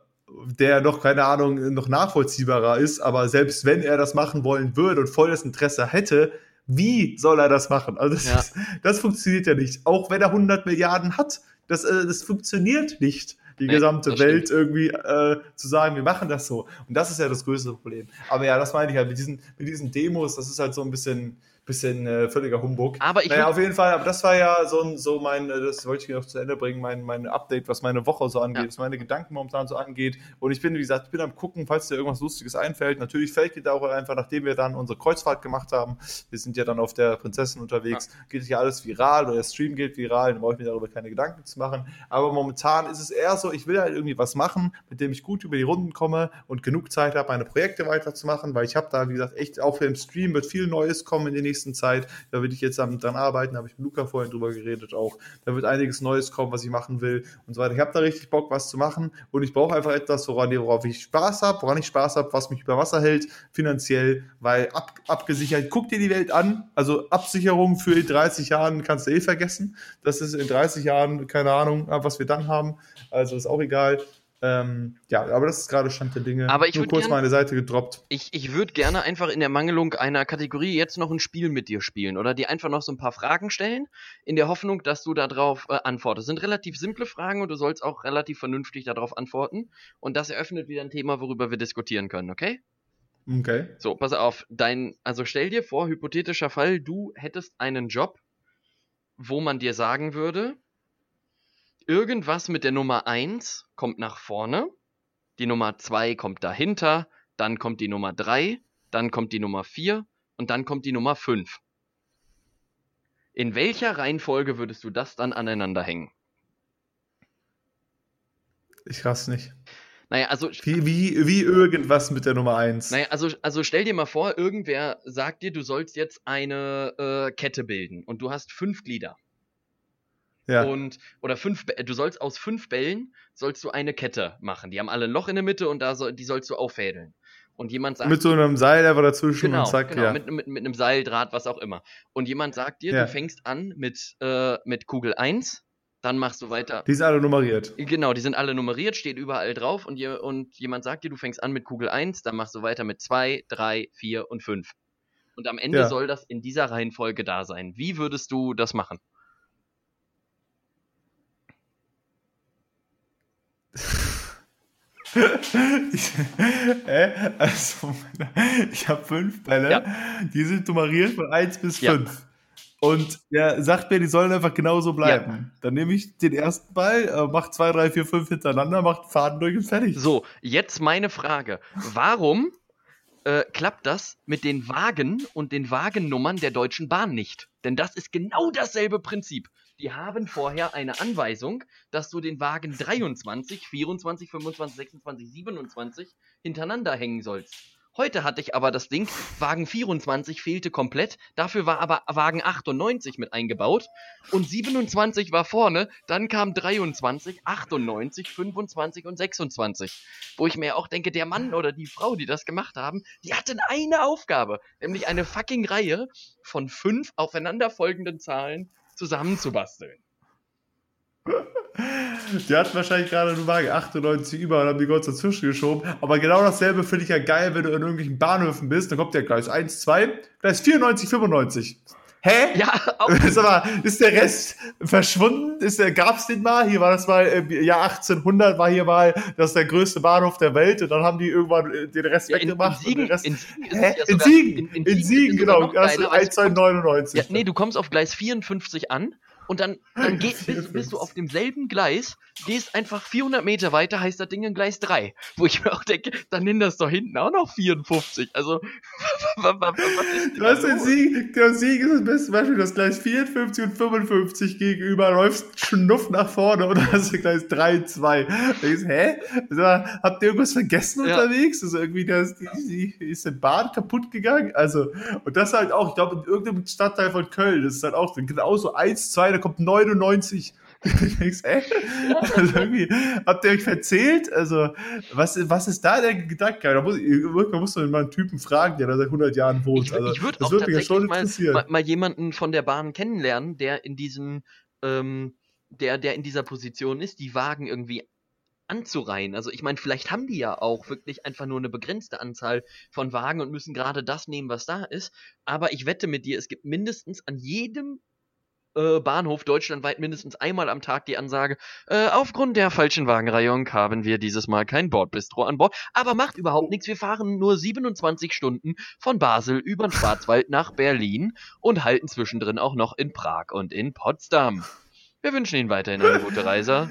der noch, keine Ahnung, noch nachvollziehbarer ist, aber selbst wenn er das machen wollen würde und volles Interesse hätte, wie soll er das machen? Also das, ja. ist, das funktioniert ja nicht. Auch wenn er 100 Milliarden hat, das, äh, das funktioniert nicht die nee, gesamte Welt stimmt. irgendwie äh, zu sagen, wir machen das so. Und das ist ja das größte Problem. Aber ja, das meine ich halt mit diesen, mit diesen Demos, das ist halt so ein bisschen, bisschen äh, völliger Humbug. Aber ich naja, auf jeden Fall, aber das war ja so, so mein, äh, das wollte ich noch zu Ende bringen, mein, mein Update, was meine Woche so angeht, ja. was meine Gedanken momentan so angeht. Und ich bin, wie gesagt, ich bin am gucken, falls dir irgendwas Lustiges einfällt. Natürlich fällt dir da auch einfach, nachdem wir dann unsere Kreuzfahrt gemacht haben, wir sind ja dann auf der Prinzessin unterwegs, ja. geht ja alles viral oder der Stream geht viral, dann brauche ich mir darüber keine Gedanken zu machen. Aber momentan ist es eher so, ich will halt irgendwie was machen, mit dem ich gut über die Runden komme und genug Zeit habe, meine Projekte weiterzumachen, weil ich habe da, wie gesagt, echt auch für im Stream wird viel Neues kommen in der nächsten Zeit. Da will ich jetzt dran arbeiten, da habe ich mit Luca vorhin drüber geredet auch. Da wird einiges Neues kommen, was ich machen will und so weiter. Ich habe da richtig Bock, was zu machen und ich brauche einfach etwas, woran, worauf ich Spaß habe, woran ich Spaß habe, was mich über Wasser hält, finanziell, weil ab, abgesichert, guck dir die Welt an, also Absicherung für in 30 Jahren kannst du eh vergessen. Das ist in 30 Jahren, keine Ahnung, was wir dann haben, also ist auch egal. Ähm, ja, aber das ist gerade Stand der Dinge. Aber ich Nur kurz gern, meine Seite gedroppt. Ich, ich würde gerne einfach in der Mangelung einer Kategorie jetzt noch ein Spiel mit dir spielen oder dir einfach noch so ein paar Fragen stellen, in der Hoffnung, dass du darauf äh, antwortest. Das sind relativ simple Fragen und du sollst auch relativ vernünftig darauf antworten. Und das eröffnet wieder ein Thema, worüber wir diskutieren können, okay? Okay. So, pass auf. Dein, also stell dir vor, hypothetischer Fall, du hättest einen Job, wo man dir sagen würde, irgendwas mit der Nummer 1 kommt nach vorne, die Nummer 2 kommt dahinter, dann kommt die Nummer 3, dann kommt die Nummer 4 und dann kommt die Nummer 5. In welcher Reihenfolge würdest du das dann aneinander hängen? Ich rass nicht. Naja, also. Wie, wie, wie irgendwas mit der Nummer 1. Naja, also, also stell dir mal vor, irgendwer sagt dir, du sollst jetzt eine äh, Kette bilden und du hast fünf Glieder. Ja. Und, oder fünf, du sollst aus fünf Bällen, sollst du eine Kette machen. Die haben alle ein Loch in der Mitte und da soll, die sollst du auffädeln. Und jemand sagt. Mit so einem Seil einfach dazwischen genau, und zack, genau, ja. Mit, mit, mit einem Seil, Draht, was auch immer. Und jemand sagt dir, ja. du fängst an mit, äh, mit Kugel 1, dann machst du weiter. Die sind alle nummeriert. Genau, die sind alle nummeriert, steht überall drauf und, je, und jemand sagt dir, du fängst an mit Kugel 1, dann machst du weiter mit 2, 3, 4 und 5. Und am Ende ja. soll das in dieser Reihenfolge da sein. Wie würdest du das machen? Ich, [LAUGHS] äh, also, ich habe fünf Bälle, ja. die sind nummeriert von 1 bis 5. Ja. Und er sagt mir, die sollen einfach genauso bleiben. Ja. Dann nehme ich den ersten Ball, äh, mach zwei, drei, vier, fünf hintereinander, mach Faden durch und fertig. So, jetzt meine Frage. Warum äh, klappt das mit den Wagen und den Wagennummern der Deutschen Bahn nicht? Denn das ist genau dasselbe Prinzip. Die haben vorher eine Anweisung, dass du den Wagen 23, 24, 25, 26, 27 hintereinander hängen sollst. Heute hatte ich aber das Ding, Wagen 24 fehlte komplett, dafür war aber Wagen 98 mit eingebaut und 27 war vorne, dann kam 23, 98, 25 und 26. Wo ich mir auch denke, der Mann oder die Frau, die das gemacht haben, die hatten eine Aufgabe, nämlich eine fucking Reihe von fünf aufeinanderfolgenden Zahlen zusammenzubasteln. [LAUGHS] Die hatten wahrscheinlich gerade nur Wagen 98 über und haben die kurz dazwischen geschoben. Aber genau dasselbe finde ich ja geil, wenn du in irgendwelchen Bahnhöfen bist. Dann kommt ja Gleis 1, 2, Gleis 94, 95. Hä? Ja, [LAUGHS] auch. Sag mal, ist der Rest verschwunden? Ist der, gab's den mal? Hier war das mal, im Jahr 1800 war hier mal, das der größte Bahnhof der Welt und dann haben die irgendwann äh, den Rest ja, weggemacht. In, in, Siegen, in, Siegen, ja in Siegen, in, in, in Siegen, genau, das ist 1299. Ja, nee, du kommst auf Gleis 54 an und dann, dann geht, bist, bist, du auf demselben Gleis, gehst einfach 400 Meter weiter, heißt das Ding in Gleis 3. Wo ich mir auch denke, dann nimm das doch hinten auch noch 54. Also, [LAUGHS] was ist denn Sieg? Der Sieg ist das beste Beispiel, das Gleis 54 und 55 gegenüber, läufst schnuff nach vorne und hast du Gleis 3, 2. Denkst, hä? Also, habt ihr irgendwas vergessen ja. unterwegs? Also irgendwie, das, die, die, ist der Bahn kaputt gegangen? Also, und das halt auch, ich glaube, in irgendeinem Stadtteil von Köln, das ist halt auch genauso 1, 2, da kommt 99. Ich denkst, ey, also irgendwie, habt ihr euch verzählt? Also, was, was ist da der Gedanke? Da muss, man muss doch mal einen Typen fragen, der da seit 100 Jahren wohnt. Ich, also, ich würde auch würd tatsächlich schon mal, mal, mal, jemanden von der Bahn kennenlernen, der in diesen, ähm, der, der in dieser Position ist, die Wagen irgendwie anzureihen. Also ich meine, vielleicht haben die ja auch wirklich einfach nur eine begrenzte Anzahl von Wagen und müssen gerade das nehmen, was da ist. Aber ich wette mit dir, es gibt mindestens an jedem äh, Bahnhof deutschlandweit mindestens einmal am Tag die Ansage, äh, aufgrund der falschen Wagenreihung haben wir dieses Mal kein Bordbistro an Bord, aber macht überhaupt nichts, wir fahren nur 27 Stunden von Basel über den Schwarzwald nach Berlin und halten zwischendrin auch noch in Prag und in Potsdam. Wir wünschen Ihnen weiterhin eine gute Reise.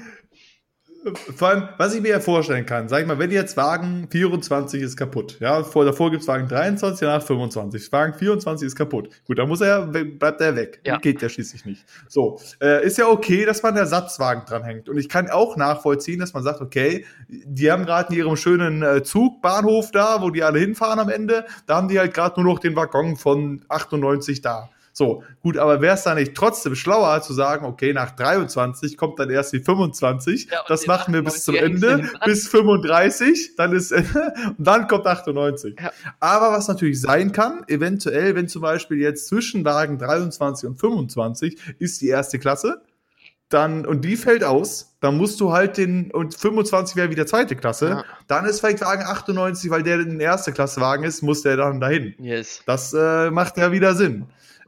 Vor allem, was ich mir ja vorstellen kann, sag ich mal, wenn jetzt Wagen 24 ist kaputt, ja, vor, davor gibt's Wagen 23, danach 25. Wagen 24 ist kaputt. Gut, dann muss er, bleibt er weg. Ja. Geht ja schließlich nicht. So, äh, ist ja okay, dass man Ersatzwagen dranhängt. Und ich kann auch nachvollziehen, dass man sagt, okay, die haben gerade in ihrem schönen äh, Zugbahnhof da, wo die alle hinfahren am Ende, da haben die halt gerade nur noch den Waggon von 98 da. So, gut, aber wäre es da nicht trotzdem schlauer zu sagen, okay, nach 23 kommt dann erst die 25, ja, das machen wir bis zum Ende, bis 35, dann ist Ende [LAUGHS] und dann kommt 98. Ja. Aber was natürlich sein kann, eventuell, wenn zum Beispiel jetzt zwischen Wagen 23 und 25 ist die erste Klasse, dann, und die fällt aus, dann musst du halt den, und 25 wäre wieder zweite Klasse, ja. dann ist vielleicht Wagen 98, weil der in erste Klasse Wagen ist, muss der dann dahin. Yes. Das äh, macht ja wieder Sinn.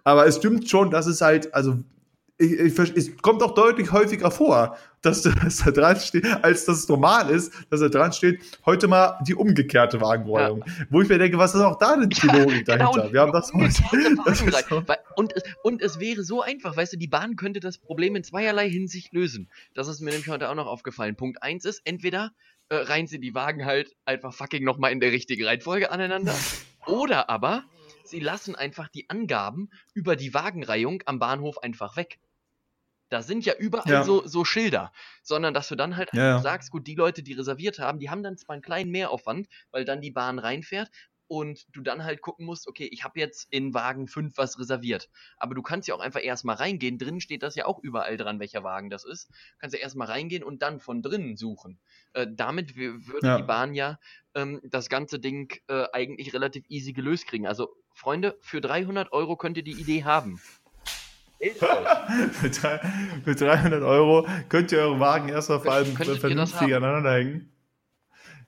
Aber es stimmt schon, dass es halt, also ich, ich, es kommt auch deutlich häufiger vor, dass, [LAUGHS] dass da dran steht, als dass es normal ist, dass da dran steht, heute mal die umgekehrte Wagenrollung. Ja. Wo ich mir denke, was ist auch da denn die Logik ja, dahinter? Genau, Wir haben das heute. [LAUGHS] und, und es wäre so einfach, weißt du, die Bahn könnte das Problem in zweierlei Hinsicht lösen. Das ist mir nämlich heute auch noch aufgefallen. Punkt eins ist, entweder äh, reihen sie die Wagen halt einfach fucking nochmal in der richtigen Reihenfolge aneinander, [LAUGHS] oder aber sie lassen einfach die Angaben über die Wagenreihung am Bahnhof einfach weg. Da sind ja überall ja. So, so Schilder, sondern dass du dann halt ja, ja. sagst, gut, die Leute, die reserviert haben, die haben dann zwar einen kleinen Mehraufwand, weil dann die Bahn reinfährt und du dann halt gucken musst, okay, ich habe jetzt in Wagen 5 was reserviert. Aber du kannst ja auch einfach erstmal reingehen. Drin steht das ja auch überall dran, welcher Wagen das ist. Du kannst ja erstmal reingehen und dann von drinnen suchen. Äh, damit würde ja. die Bahn ja ähm, das ganze Ding äh, eigentlich relativ easy gelöst kriegen. Also, Freunde, für 300 Euro könnt ihr die Idee haben. mit 300 [LAUGHS] Euro könnt ihr eure Wagen erstmal vor allem vernünftig aneinander hängen.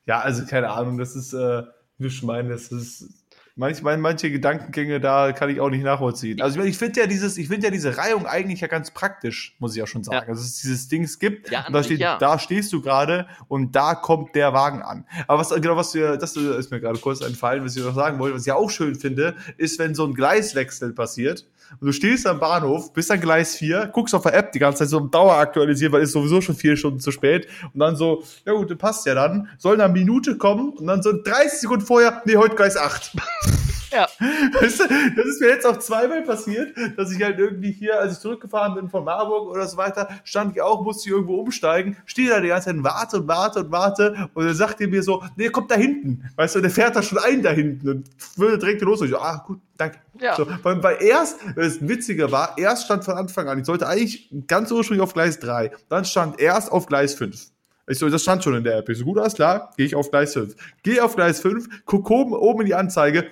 Ja, also keine Ahnung, das ist, äh, wie du schon meinst, das ist Manch, manche Gedankengänge da kann ich auch nicht nachvollziehen. Also ich, ich finde ja dieses, ich finde ja diese Reihung eigentlich ja ganz praktisch, muss ich ja schon sagen. Ja. Also, dass es dieses Dings gibt. Ja, und da, steht, ja. da stehst du gerade und da kommt der Wagen an. Aber was genau was du, das ist mir gerade kurz entfallen, was ich noch sagen wollte, was ich auch schön finde, ist, wenn so ein Gleiswechsel passiert und du stehst am Bahnhof, bist an Gleis 4, guckst auf der App die ganze Zeit so im Dauer aktualisiert, weil ist sowieso schon vier Stunden zu spät. Und dann so, ja gut, passt ja dann. Soll eine Minute kommen und dann so 30 Sekunden vorher, nee, heute Gleis 8. [LAUGHS] Ja. Weißt du, das ist mir jetzt auch zweimal passiert, dass ich halt irgendwie hier, als ich zurückgefahren bin von Marburg oder so weiter, stand ich auch, musste ich irgendwo umsteigen, stehe da die ganze Zeit und warte und warte und warte und dann sagt er mir so, nee, kommt da hinten. Weißt du, der fährt da schon ein da hinten und würde direkt los. Und ich so, ah, gut, danke. Ja. So, weil, weil erst, das Witziger war, erst stand von Anfang an, ich sollte eigentlich ganz ursprünglich auf Gleis 3, dann stand erst auf Gleis 5. Ich so, das stand schon in der App. Ich so, gut, alles klar, gehe ich auf Gleis 5. Gehe auf Gleis 5, guck oben, oben in die Anzeige,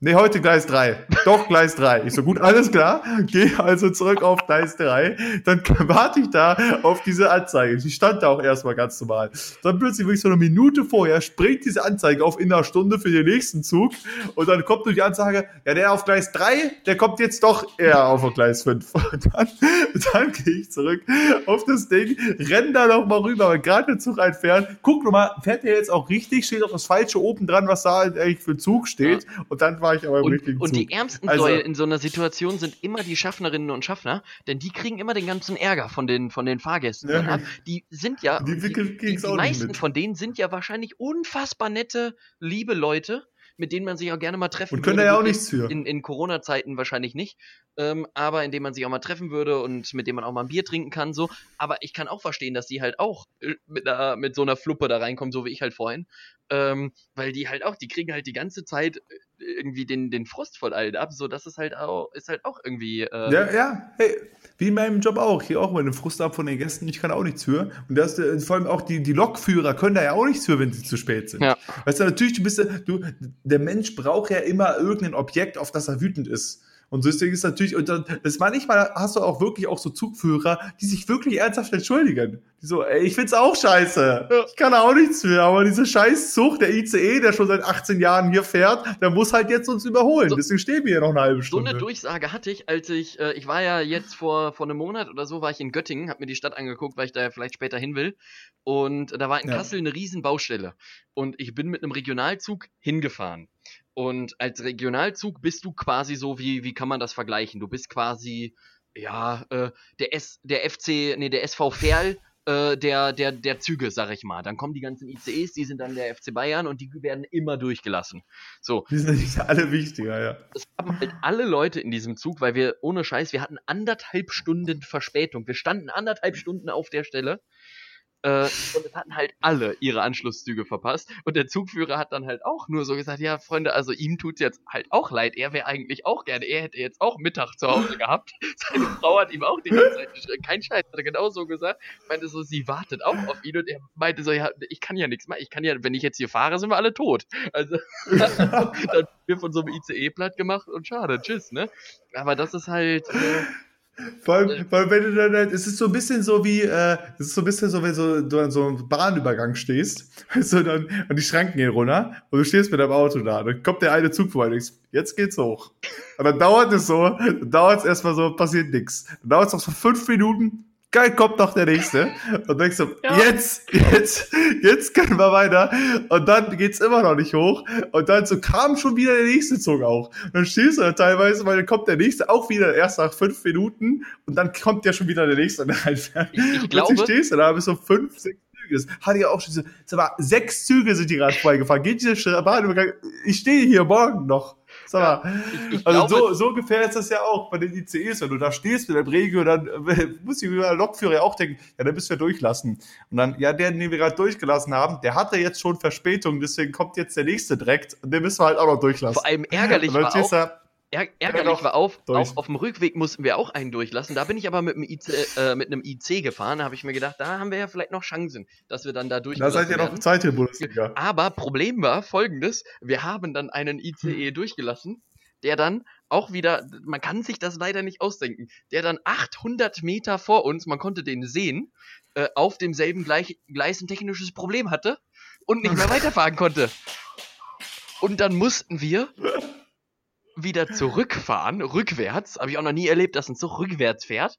Nee, heute Gleis 3. Doch, Gleis 3. Ich so, gut, alles klar. Gehe also zurück auf Gleis 3. Dann [LAUGHS] warte ich da auf diese Anzeige. Die stand da auch erstmal ganz normal. Dann plötzlich wirklich so eine Minute vorher springt diese Anzeige auf in einer Stunde für den nächsten Zug. Und dann kommt nur die Anzeige, ja, der auf Gleis 3, der kommt jetzt doch eher auf Gleis 5. [LAUGHS] Und dann, dann gehe ich zurück auf das Ding, renn da noch mal rüber, weil gerade der Zug entfernt. Guck nochmal, fährt der jetzt auch richtig? Steht auch das Falsche oben dran, was da eigentlich für Zug steht. Und dann war ich aber im und, richtigen Und Zug. die ärmsten also, Säue in so einer Situation sind immer die Schaffnerinnen und Schaffner, denn die kriegen immer den ganzen Ärger von den, von den Fahrgästen. Ja. Die sind ja, die, die, die, die meisten von denen sind ja wahrscheinlich unfassbar nette, liebe Leute, mit denen man sich auch gerne mal treffen und können würde. ja auch nichts für. In, in Corona-Zeiten wahrscheinlich nicht, ähm, aber in denen man sich auch mal treffen würde und mit dem man auch mal ein Bier trinken kann, so. Aber ich kann auch verstehen, dass die halt auch äh, mit, einer, mit so einer Fluppe da reinkommen, so wie ich halt vorhin. Ähm, weil die halt auch, die kriegen halt die ganze Zeit äh, irgendwie den, den Frust voll allen ab, so das ist halt auch, ist halt auch irgendwie. Äh, ja, ja, hey, wie in meinem Job auch. Hier auch mal den Frust ab von den Gästen, ich kann auch nichts für. Und das, äh, vor allem auch die, die Lokführer können da ja auch nichts für, wenn sie zu spät sind. Ja. Weißt du, natürlich, du bist, du, der Mensch braucht ja immer irgendein Objekt, auf das er wütend ist. Und deswegen ist natürlich, und dann, das manchmal hast du auch wirklich auch so Zugführer, die sich wirklich ernsthaft entschuldigen. Die so, ey, ich find's auch scheiße. Ich kann auch nichts mehr, aber diese scheiß Zug, der ICE, der schon seit 18 Jahren hier fährt, der muss halt jetzt uns überholen. So, Deswegen stehen wir hier noch eine halbe Stunde. So eine Durchsage hatte ich, als ich, äh, ich war ja jetzt vor, vor einem Monat oder so, war ich in Göttingen, hab mir die Stadt angeguckt, weil ich da ja vielleicht später hin will. Und da war in ja. Kassel eine riesen Baustelle. Und ich bin mit einem Regionalzug hingefahren. Und als Regionalzug bist du quasi so, wie, wie kann man das vergleichen? Du bist quasi, ja, äh, der, S, der FC, nee, der SV Ferl äh, der, der, der Züge, sag ich mal. Dann kommen die ganzen ICEs, die sind dann der FC Bayern und die werden immer durchgelassen. So. Die sind nicht alle wichtiger, ja. Es haben halt alle Leute in diesem Zug, weil wir, ohne Scheiß, wir hatten anderthalb Stunden Verspätung. Wir standen anderthalb Stunden auf der Stelle äh, und es hatten halt alle ihre Anschlusszüge verpasst. Und der Zugführer hat dann halt auch nur so gesagt, ja, Freunde, also ihm tut's jetzt halt auch leid. Er wäre eigentlich auch gerne, er hätte jetzt auch Mittag zu Hause [LAUGHS] gehabt. Seine Frau hat ihm auch die ganze Zeit geschrieben. Kein Scheiß, hat er genau so gesagt. Meinte so, sie wartet auch auf ihn und er meinte so, ja, ich kann ja nichts machen. Ich kann ja, wenn ich jetzt hier fahre, sind wir alle tot. Also, [LAUGHS] dann wird von so einem ICE platt gemacht und schade, tschüss, ne? Aber das ist halt. Äh, vor allem, vor allem, wenn du dann halt, es ist so ein bisschen so wie, äh, es ist so ein bisschen so, wenn so, du an so einem Bahnübergang stehst, [LAUGHS] so dann, und die Schranken gehen runter, und du stehst mit deinem Auto da, dann kommt der eine Zug vorbei, und denkst, jetzt geht's hoch. Und dann dauert es so, dann dauert es erstmal so, passiert nichts. Dann dauert es noch so fünf Minuten, geil, kommt noch der nächste. Und denkst du, ja. jetzt, jetzt, jetzt können wir weiter. Und dann geht's immer noch nicht hoch. Und dann so kam schon wieder der nächste Zug auch. Und dann stehst du da teilweise, weil dann kommt der nächste auch wieder erst nach fünf Minuten. Und dann kommt ja schon wieder der nächste. Und dann ich, ich glaube, stehst du da bis so fünf, sechs Züge. Das hatte ja auch schon so, sechs Züge sind die gerade vorbeigefahren. Geht diese Bahnübergang, ich stehe hier morgen noch. Sag mal, ich, ich also glaube, so, so ungefähr ist das ja auch bei den ICEs, wenn du da stehst mit dem Regio, dann äh, muss ich über Lokführer auch denken, ja, dann müssen wir durchlassen. Und dann, ja, der, den wir gerade durchgelassen haben, der hatte jetzt schon Verspätung, deswegen kommt jetzt der nächste direkt und den müssen wir halt auch noch durchlassen. Vor allem ärgerlich [LAUGHS] war auch, ärgerlich war auf, auch auf dem Rückweg mussten wir auch einen durchlassen. Da bin ich aber mit einem IC, äh, mit einem IC gefahren. Da habe ich mir gedacht, da haben wir ja vielleicht noch Chancen, dass wir dann da durchlassen. Da seid ihr noch Zeit in Bundesliga. Aber Problem war folgendes: Wir haben dann einen ICE hm. durchgelassen, der dann auch wieder, man kann sich das leider nicht ausdenken, der dann 800 Meter vor uns, man konnte den sehen, äh, auf demselben Gleich, Gleis ein technisches Problem hatte und nicht mehr [LAUGHS] weiterfahren konnte. Und dann mussten wir wieder zurückfahren, rückwärts. Habe ich auch noch nie erlebt, dass ein Zug rückwärts fährt.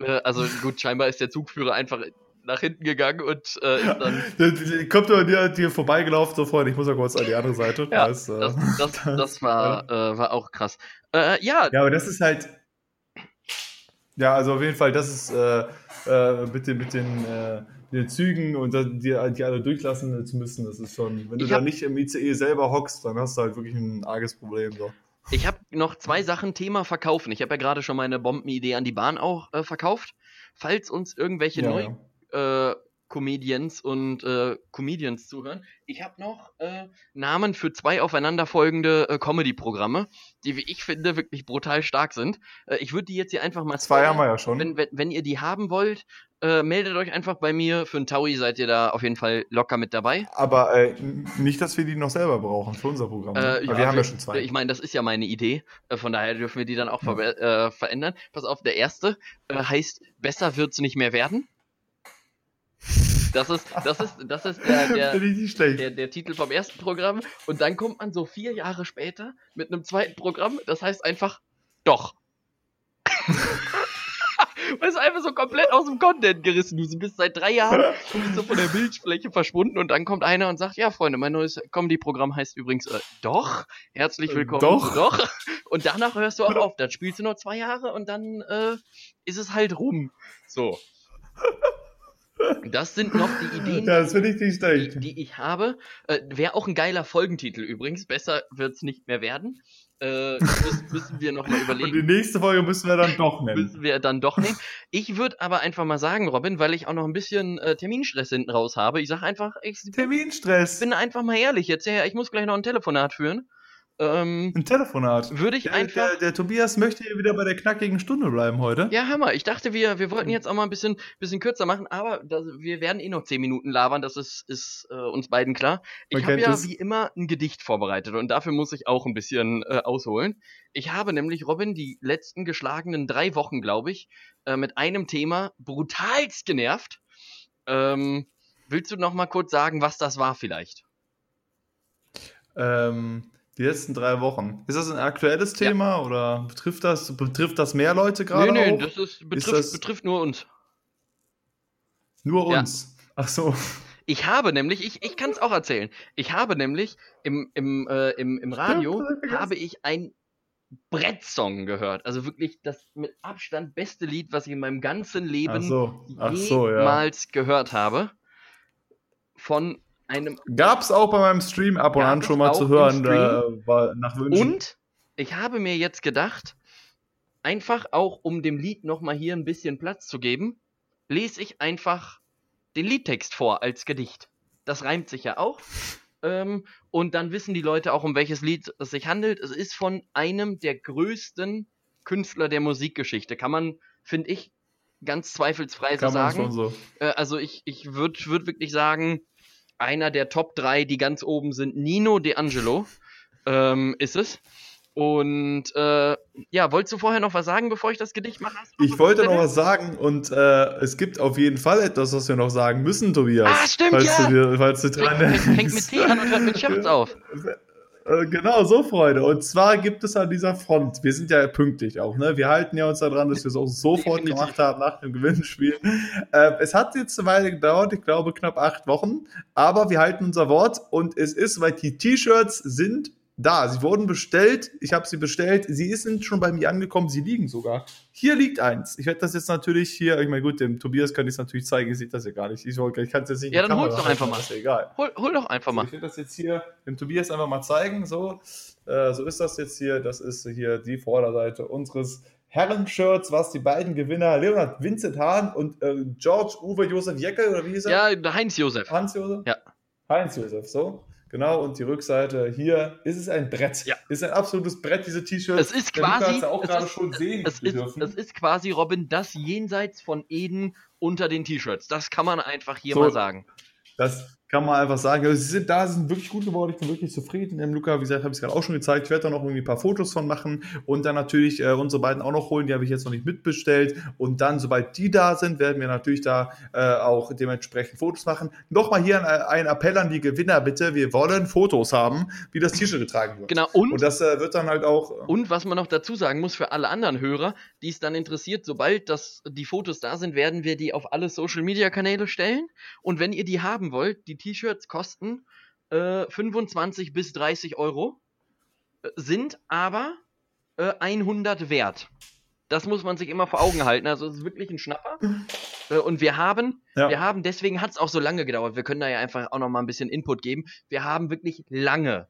Äh, also gut, scheinbar ist der Zugführer einfach nach hinten gegangen und äh, ist dann. Der, kommt aber dir, dir vorbeigelaufen, so Freund, ich muss ja kurz an die andere Seite. Ja, das, äh, das, das, [LAUGHS] das, war, äh, war auch krass. Äh, ja. Ja, aber das ist halt. Ja, also auf jeden Fall, das ist mit den, mit den, den Zügen und die, die alle durchlassen zu müssen, das ist schon. Wenn du da nicht im ICE selber hockst, dann hast du halt wirklich ein arges Problem. So. Ich habe noch zwei Sachen Thema verkaufen. Ich habe ja gerade schon meine Bombenidee an die Bahn auch äh, verkauft. Falls uns irgendwelche ja, neu ja äh, Comedians und äh, Comedians zuhören. Ich habe noch äh, Namen für zwei aufeinanderfolgende äh, Comedy-Programme, die, wie ich finde, wirklich brutal stark sind. Äh, ich würde die jetzt hier einfach mal Zwei haben wir ja schon. Wenn, wenn, wenn ihr die haben wollt, äh, meldet euch einfach bei mir. Für einen Taui seid ihr da auf jeden Fall locker mit dabei. Aber äh, nicht, dass wir die noch selber brauchen für unser Programm. Ne? Äh, ja, wir haben ja schon zwei. Ich meine, das ist ja meine Idee. Äh, von daher dürfen wir die dann auch ver äh, verändern. Pass auf, der erste äh, heißt Besser wird's nicht mehr werden. Das ist, das ist, das ist der, [LAUGHS] der, der, der, Titel vom ersten Programm. Und dann kommt man so vier Jahre später mit einem zweiten Programm, das heißt einfach doch. [LAUGHS] Man ist einfach so komplett aus dem Content gerissen. Du bist seit drei Jahren so von der Bildfläche verschwunden und dann kommt einer und sagt, ja Freunde, mein neues Comedy-Programm heißt übrigens äh, Doch. Herzlich willkommen. Doch. Doch. Und danach hörst du auch auf. Dann spielst du noch zwei Jahre und dann äh, ist es halt rum. So. Das sind noch die Ideen, das ich nicht die, die, ich habe. Äh, Wäre auch ein geiler Folgentitel übrigens. Besser wird es nicht mehr werden. Äh, müssen, müssen wir nochmal überlegen. [LAUGHS] Und die nächste Folge müssen wir dann doch nennen. Müssen wir dann doch nehmen. Ich würde aber einfach mal sagen, Robin, weil ich auch noch ein bisschen äh, Terminstress hinten raus habe. Ich sage einfach, ich Terminstress. bin einfach mal ehrlich jetzt. Ja, ich muss gleich noch ein Telefonat führen. Ähm, ein Telefonat. Würde ich der, einfach. Der, der, Tobias möchte hier wieder bei der knackigen Stunde bleiben heute. Ja, Hammer. Ich dachte, wir, wir wollten jetzt auch mal ein bisschen, bisschen kürzer machen, aber das, wir werden eh noch zehn Minuten labern, das ist, ist äh, uns beiden klar. Ich habe ja es. wie immer ein Gedicht vorbereitet und dafür muss ich auch ein bisschen äh, ausholen. Ich habe nämlich, Robin, die letzten geschlagenen drei Wochen, glaube ich, äh, mit einem Thema brutalst genervt. Ähm, willst du noch mal kurz sagen, was das war vielleicht? Ähm die letzten drei Wochen. Ist das ein aktuelles Thema ja. oder betrifft das, betrifft das mehr Leute gerade? Nee, nee, auch? das ist, betrifft, ist das betrifft nur uns. Nur uns. Ja. Ach so. Ich habe nämlich, ich, ich kann es auch erzählen. Ich habe nämlich im, im, äh, im, im Radio habe ich ein Brettsong gehört. Also wirklich das mit Abstand beste Lied, was ich in meinem ganzen Leben Ach so. Ach so, jemals ja. gehört habe. Von einem. Gab's auch bei meinem Stream ab und an schon mal zu hören, äh, war nach Wünschen. Und ich habe mir jetzt gedacht, einfach auch um dem Lied nochmal hier ein bisschen Platz zu geben, lese ich einfach den Liedtext vor als Gedicht. Das reimt sich ja auch. Ähm, und dann wissen die Leute auch, um welches Lied es sich handelt. Es ist von einem der größten Künstler der Musikgeschichte. Kann man, finde ich, ganz zweifelsfrei so sagen. So. Äh, also ich, ich würde würd wirklich sagen, einer der Top 3, die ganz oben sind. Nino D'Angelo ähm, ist es. Und äh, ja, wolltest du vorher noch was sagen, bevor ich das Gedicht mache? Ich wollte noch was sagen und äh, es gibt auf jeden Fall etwas, was wir noch sagen müssen, Tobias. Ah, stimmt, falls ja. Du dir, falls du dran Fängt mit T an und hört mit Scherz [LAUGHS] auf. Äh, genau, so Freunde. Und zwar gibt es an dieser Front, wir sind ja pünktlich auch, ne? Wir halten ja uns daran, dass wir es auch sofort gemacht haben nach dem Gewinnspiel. Äh, es hat jetzt eine Weile gedauert, ich glaube knapp acht Wochen, aber wir halten unser Wort und es ist, weil die T-Shirts sind da. Sie wurden bestellt. Ich habe sie bestellt. Sie sind schon bei mir angekommen. Sie liegen sogar. Hier liegt eins. Ich werde das jetzt natürlich hier, ich meine, gut, dem Tobias kann ich es natürlich zeigen. Ich sehe das ja gar nicht. Ich, ich kann es jetzt nicht. Ja, dann hol doch einfach mal. Ist ja egal. Hol, hol doch einfach mal. ich werde das jetzt hier dem Tobias einfach mal zeigen. So, äh, so ist das jetzt hier. Das ist hier die Vorderseite unseres Herren-Shirts, was die beiden Gewinner Leonard Vincent Hahn und äh, George Uwe Josef Jeckel oder wie ist er? Ja, Heinz Josef. Heinz Josef? Ja. Heinz Josef, so. Genau, und die Rückseite hier ist es ein Brett. Ja. Ist ein absolutes Brett, diese T-Shirts. Es ist quasi. Ja auch gerade schon sehen es ist, dürfen. es ist quasi, Robin, das jenseits von Eden unter den T-Shirts. Das kann man einfach hier so, mal sagen. Das kann man einfach sagen, also sie sind da, sie sind wirklich gut geworden, ich bin wirklich zufrieden. Im Luca, wie gesagt, habe ich es gerade auch schon gezeigt. Ich werde da noch irgendwie ein paar Fotos von machen und dann natürlich äh, unsere beiden auch noch holen, die habe ich jetzt noch nicht mitbestellt. Und dann, sobald die da sind, werden wir natürlich da äh, auch dementsprechend Fotos machen. Nochmal hier ein, ein, Appell an die Gewinner, bitte. Wir wollen Fotos haben, wie das T-Shirt getragen wird. Genau, und, und das äh, wird dann halt auch. Äh, und was man noch dazu sagen muss für alle anderen Hörer, die es dann interessiert, sobald das, die Fotos da sind, werden wir die auf alle Social Media Kanäle stellen. Und wenn ihr die haben wollt, die T-Shirts kosten äh, 25 bis 30 Euro, äh, sind aber äh, 100 wert. Das muss man sich immer vor Augen halten. Also es ist wirklich ein Schnapper. [LAUGHS] Äh, und wir haben, ja. wir haben, deswegen hat es auch so lange gedauert. Wir können da ja einfach auch noch mal ein bisschen Input geben. Wir haben wirklich lange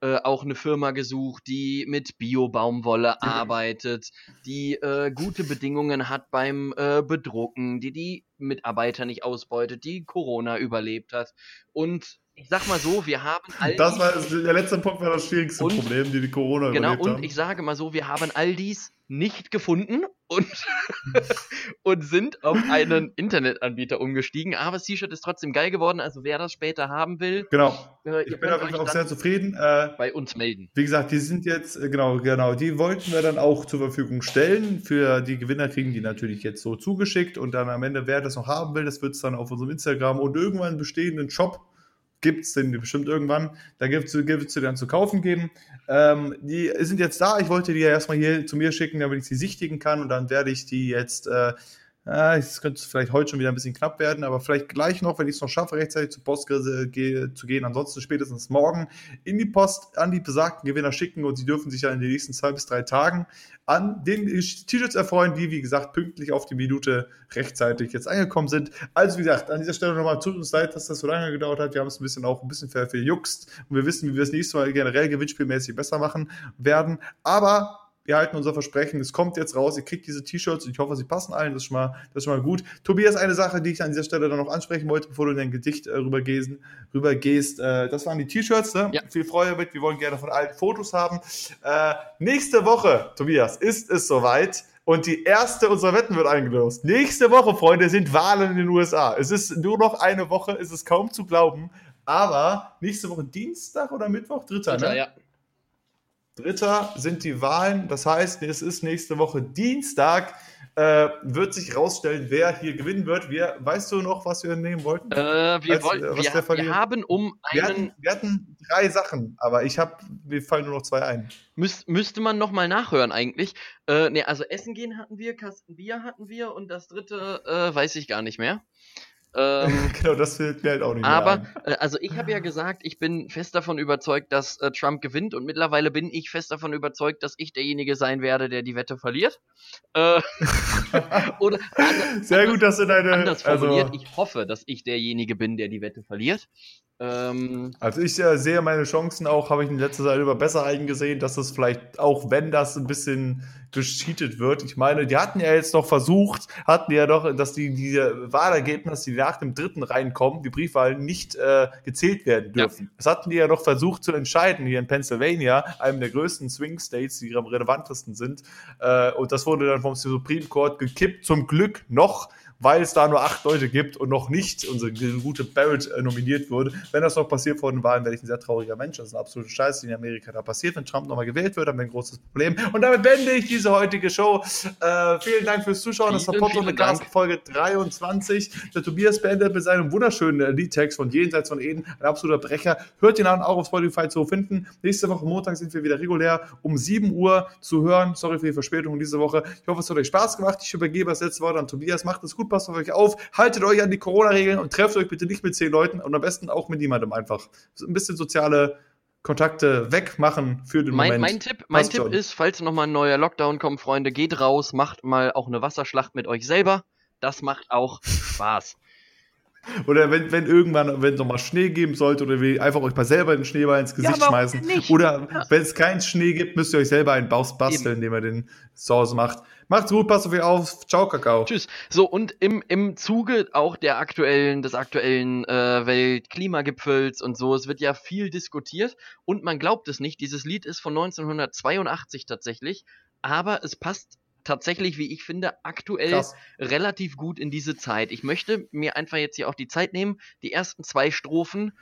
äh, auch eine Firma gesucht, die mit Bio-Baumwolle arbeitet, die äh, gute Bedingungen hat beim äh, Bedrucken, die die Mitarbeiter nicht ausbeutet, die Corona überlebt hat. Und ich sag mal so, wir haben all Das war der letzte Punkt war das schwierigste und, Problem, die die Corona genau, überlebt haben. Genau, und ich sage mal so, wir haben all dies nicht gefunden und, [LAUGHS] und sind auf einen Internetanbieter umgestiegen. Aber das T-Shirt ist trotzdem geil geworden. Also wer das später haben will, genau. Äh, ich bin auch sehr zufrieden. Äh, bei uns melden. Wie gesagt, die sind jetzt, äh, genau, genau, die wollten wir dann auch zur Verfügung stellen. Für die Gewinner kriegen die natürlich jetzt so zugeschickt und dann am Ende, wer das noch haben will, das wird es dann auf unserem Instagram und irgendwann bestehenden Shop gibt es den bestimmt irgendwann. Da gibt es die dann zu kaufen geben. Ähm, die sind jetzt da. Ich wollte die ja erstmal hier zu mir schicken, damit ich sie sichtigen kann. Und dann werde ich die jetzt äh, es könnte vielleicht heute schon wieder ein bisschen knapp werden, aber vielleicht gleich noch, wenn ich es noch schaffe, rechtzeitig zur Post zu gehen. Ansonsten spätestens morgen in die Post an die besagten Gewinner schicken und sie dürfen sich ja in den nächsten zwei bis drei Tagen an den T-Shirts erfreuen, die, wie gesagt, pünktlich auf die Minute rechtzeitig jetzt angekommen sind. Also, wie gesagt, an dieser Stelle nochmal tut uns leid, dass das so lange gedauert hat. Wir haben es ein bisschen auch ein bisschen verjuckst und wir wissen, wie wir es nächstes Mal generell gewinnspielmäßig besser machen werden. Aber wir halten unser Versprechen, es kommt jetzt raus, ihr kriegt diese T-Shirts und ich hoffe, sie passen allen, das ist schon mal, das ist schon mal gut. Tobias, eine Sache, die ich an dieser Stelle dann noch ansprechen wollte, bevor du dein Gedicht äh, rübergehst, rübergehst äh, das waren die T-Shirts, ne? ja. viel Freude mit, wir wollen gerne von allen Fotos haben. Äh, nächste Woche, Tobias, ist es soweit. Und die erste unserer Wetten wird eingelöst. Nächste Woche, Freunde, sind Wahlen in den USA. Es ist nur noch eine Woche, es ist kaum zu glauben. Aber nächste Woche Dienstag oder Mittwoch? Dritter, Dritter ne? Ja. Dritter sind die Wahlen. Das heißt, es ist nächste Woche Dienstag. Äh, wird sich rausstellen, wer hier gewinnen wird. Wir, weißt du noch, was wir nehmen wollten? Äh, wir, Als, wollten, äh, wir, wir, haben um einen. Wir hatten, wir hatten drei Sachen, aber ich habe, mir fallen nur noch zwei ein. Müs, müsste man nochmal nachhören eigentlich. Äh, ne, also Essen gehen hatten wir, Kasten Bier hatten wir und das dritte äh, weiß ich gar nicht mehr. Ähm, [LAUGHS] genau, das fehlt mir halt auch nicht Aber, äh, also ich habe ja gesagt, ich bin fest davon überzeugt, dass äh, Trump gewinnt und mittlerweile bin ich fest davon überzeugt, dass ich derjenige sein werde, der die Wette verliert. Äh, [LAUGHS] oder Sehr anders, gut, dass du deine... Anders formuliert, also, ich hoffe, dass ich derjenige bin, der die Wette verliert. Ähm, also ich äh, sehe meine Chancen auch, habe ich in letzter Zeit über besser eingesehen, dass es vielleicht, auch wenn das ein bisschen gescheatet wird. Ich meine, die hatten ja jetzt noch versucht, hatten ja doch, dass die, die Wahlergebnisse, die nach dem dritten reinkommen, die Briefwahlen nicht äh, gezählt werden dürfen. Ja. Das hatten die ja doch versucht zu entscheiden hier in Pennsylvania, einem der größten Swing States, die am relevantesten sind. Äh, und das wurde dann vom Supreme Court gekippt, zum Glück noch weil es da nur acht Leute gibt und noch nicht unsere gute Barrett äh, nominiert wurde. Wenn das noch passiert vor den Wahlen, werde ich ein sehr trauriger Mensch. Das ist ein absoluter Scheiß, die in Amerika da passiert. Wenn Trump nochmal gewählt wird, haben wir ein großes Problem. Und damit beende ich diese heutige Show. Äh, vielen Dank fürs Zuschauen. Das war Pop und Gas Folge 23. Der Tobias beendet mit seinem wunderschönen Liedtext von Jenseits von Eden. Ein absoluter Brecher. Hört ihn an, auch auf Spotify zu finden. Nächste Woche Montag sind wir wieder regulär um 7 Uhr zu hören. Sorry für die Verspätung diese Woche. Ich hoffe, es hat euch Spaß gemacht. Ich übergebe das letzte Wort an Tobias. Macht es gut passt auf euch auf, haltet euch an die Corona-Regeln und trefft euch bitte nicht mit zehn Leuten und am besten auch mit niemandem einfach. Ein bisschen soziale Kontakte wegmachen für den mein, Moment. Mein Tipp, mein Tipp ist, falls nochmal ein neuer Lockdown kommt, Freunde, geht raus, macht mal auch eine Wasserschlacht mit euch selber. Das macht auch Spaß. Oder wenn, wenn irgendwann, wenn es nochmal Schnee geben sollte, oder wie einfach euch mal selber den Schneeball ins Gesicht ja, schmeißen. Oder ja. wenn es keinen Schnee gibt, müsst ihr euch selber einen Baus basteln, indem ihr den Hause macht. Macht's gut, passt auf euch auf. Ciao, Kakao. Tschüss. So, und im, im Zuge auch der aktuellen, des aktuellen äh, Weltklimagipfels und so, es wird ja viel diskutiert und man glaubt es nicht, dieses Lied ist von 1982 tatsächlich, aber es passt tatsächlich, wie ich finde, aktuell Krass. relativ gut in diese Zeit. Ich möchte mir einfach jetzt hier auch die Zeit nehmen, die ersten zwei Strophen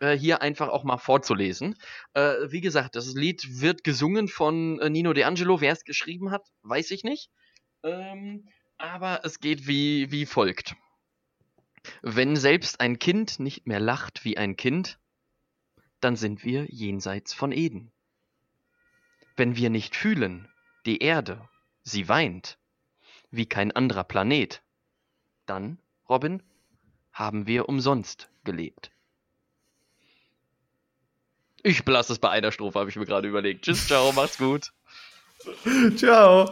äh, hier einfach auch mal vorzulesen. Äh, wie gesagt, das Lied wird gesungen von äh, Nino De Angelo. Wer es geschrieben hat, weiß ich nicht. Ähm, aber es geht wie, wie folgt. Wenn selbst ein Kind nicht mehr lacht wie ein Kind, dann sind wir jenseits von Eden. Wenn wir nicht fühlen, die Erde, sie weint, wie kein anderer Planet, dann, Robin, haben wir umsonst gelebt. Ich belasse es bei einer Strophe, habe ich mir gerade überlegt. Tschüss, ciao, [LAUGHS] macht's gut. ciao.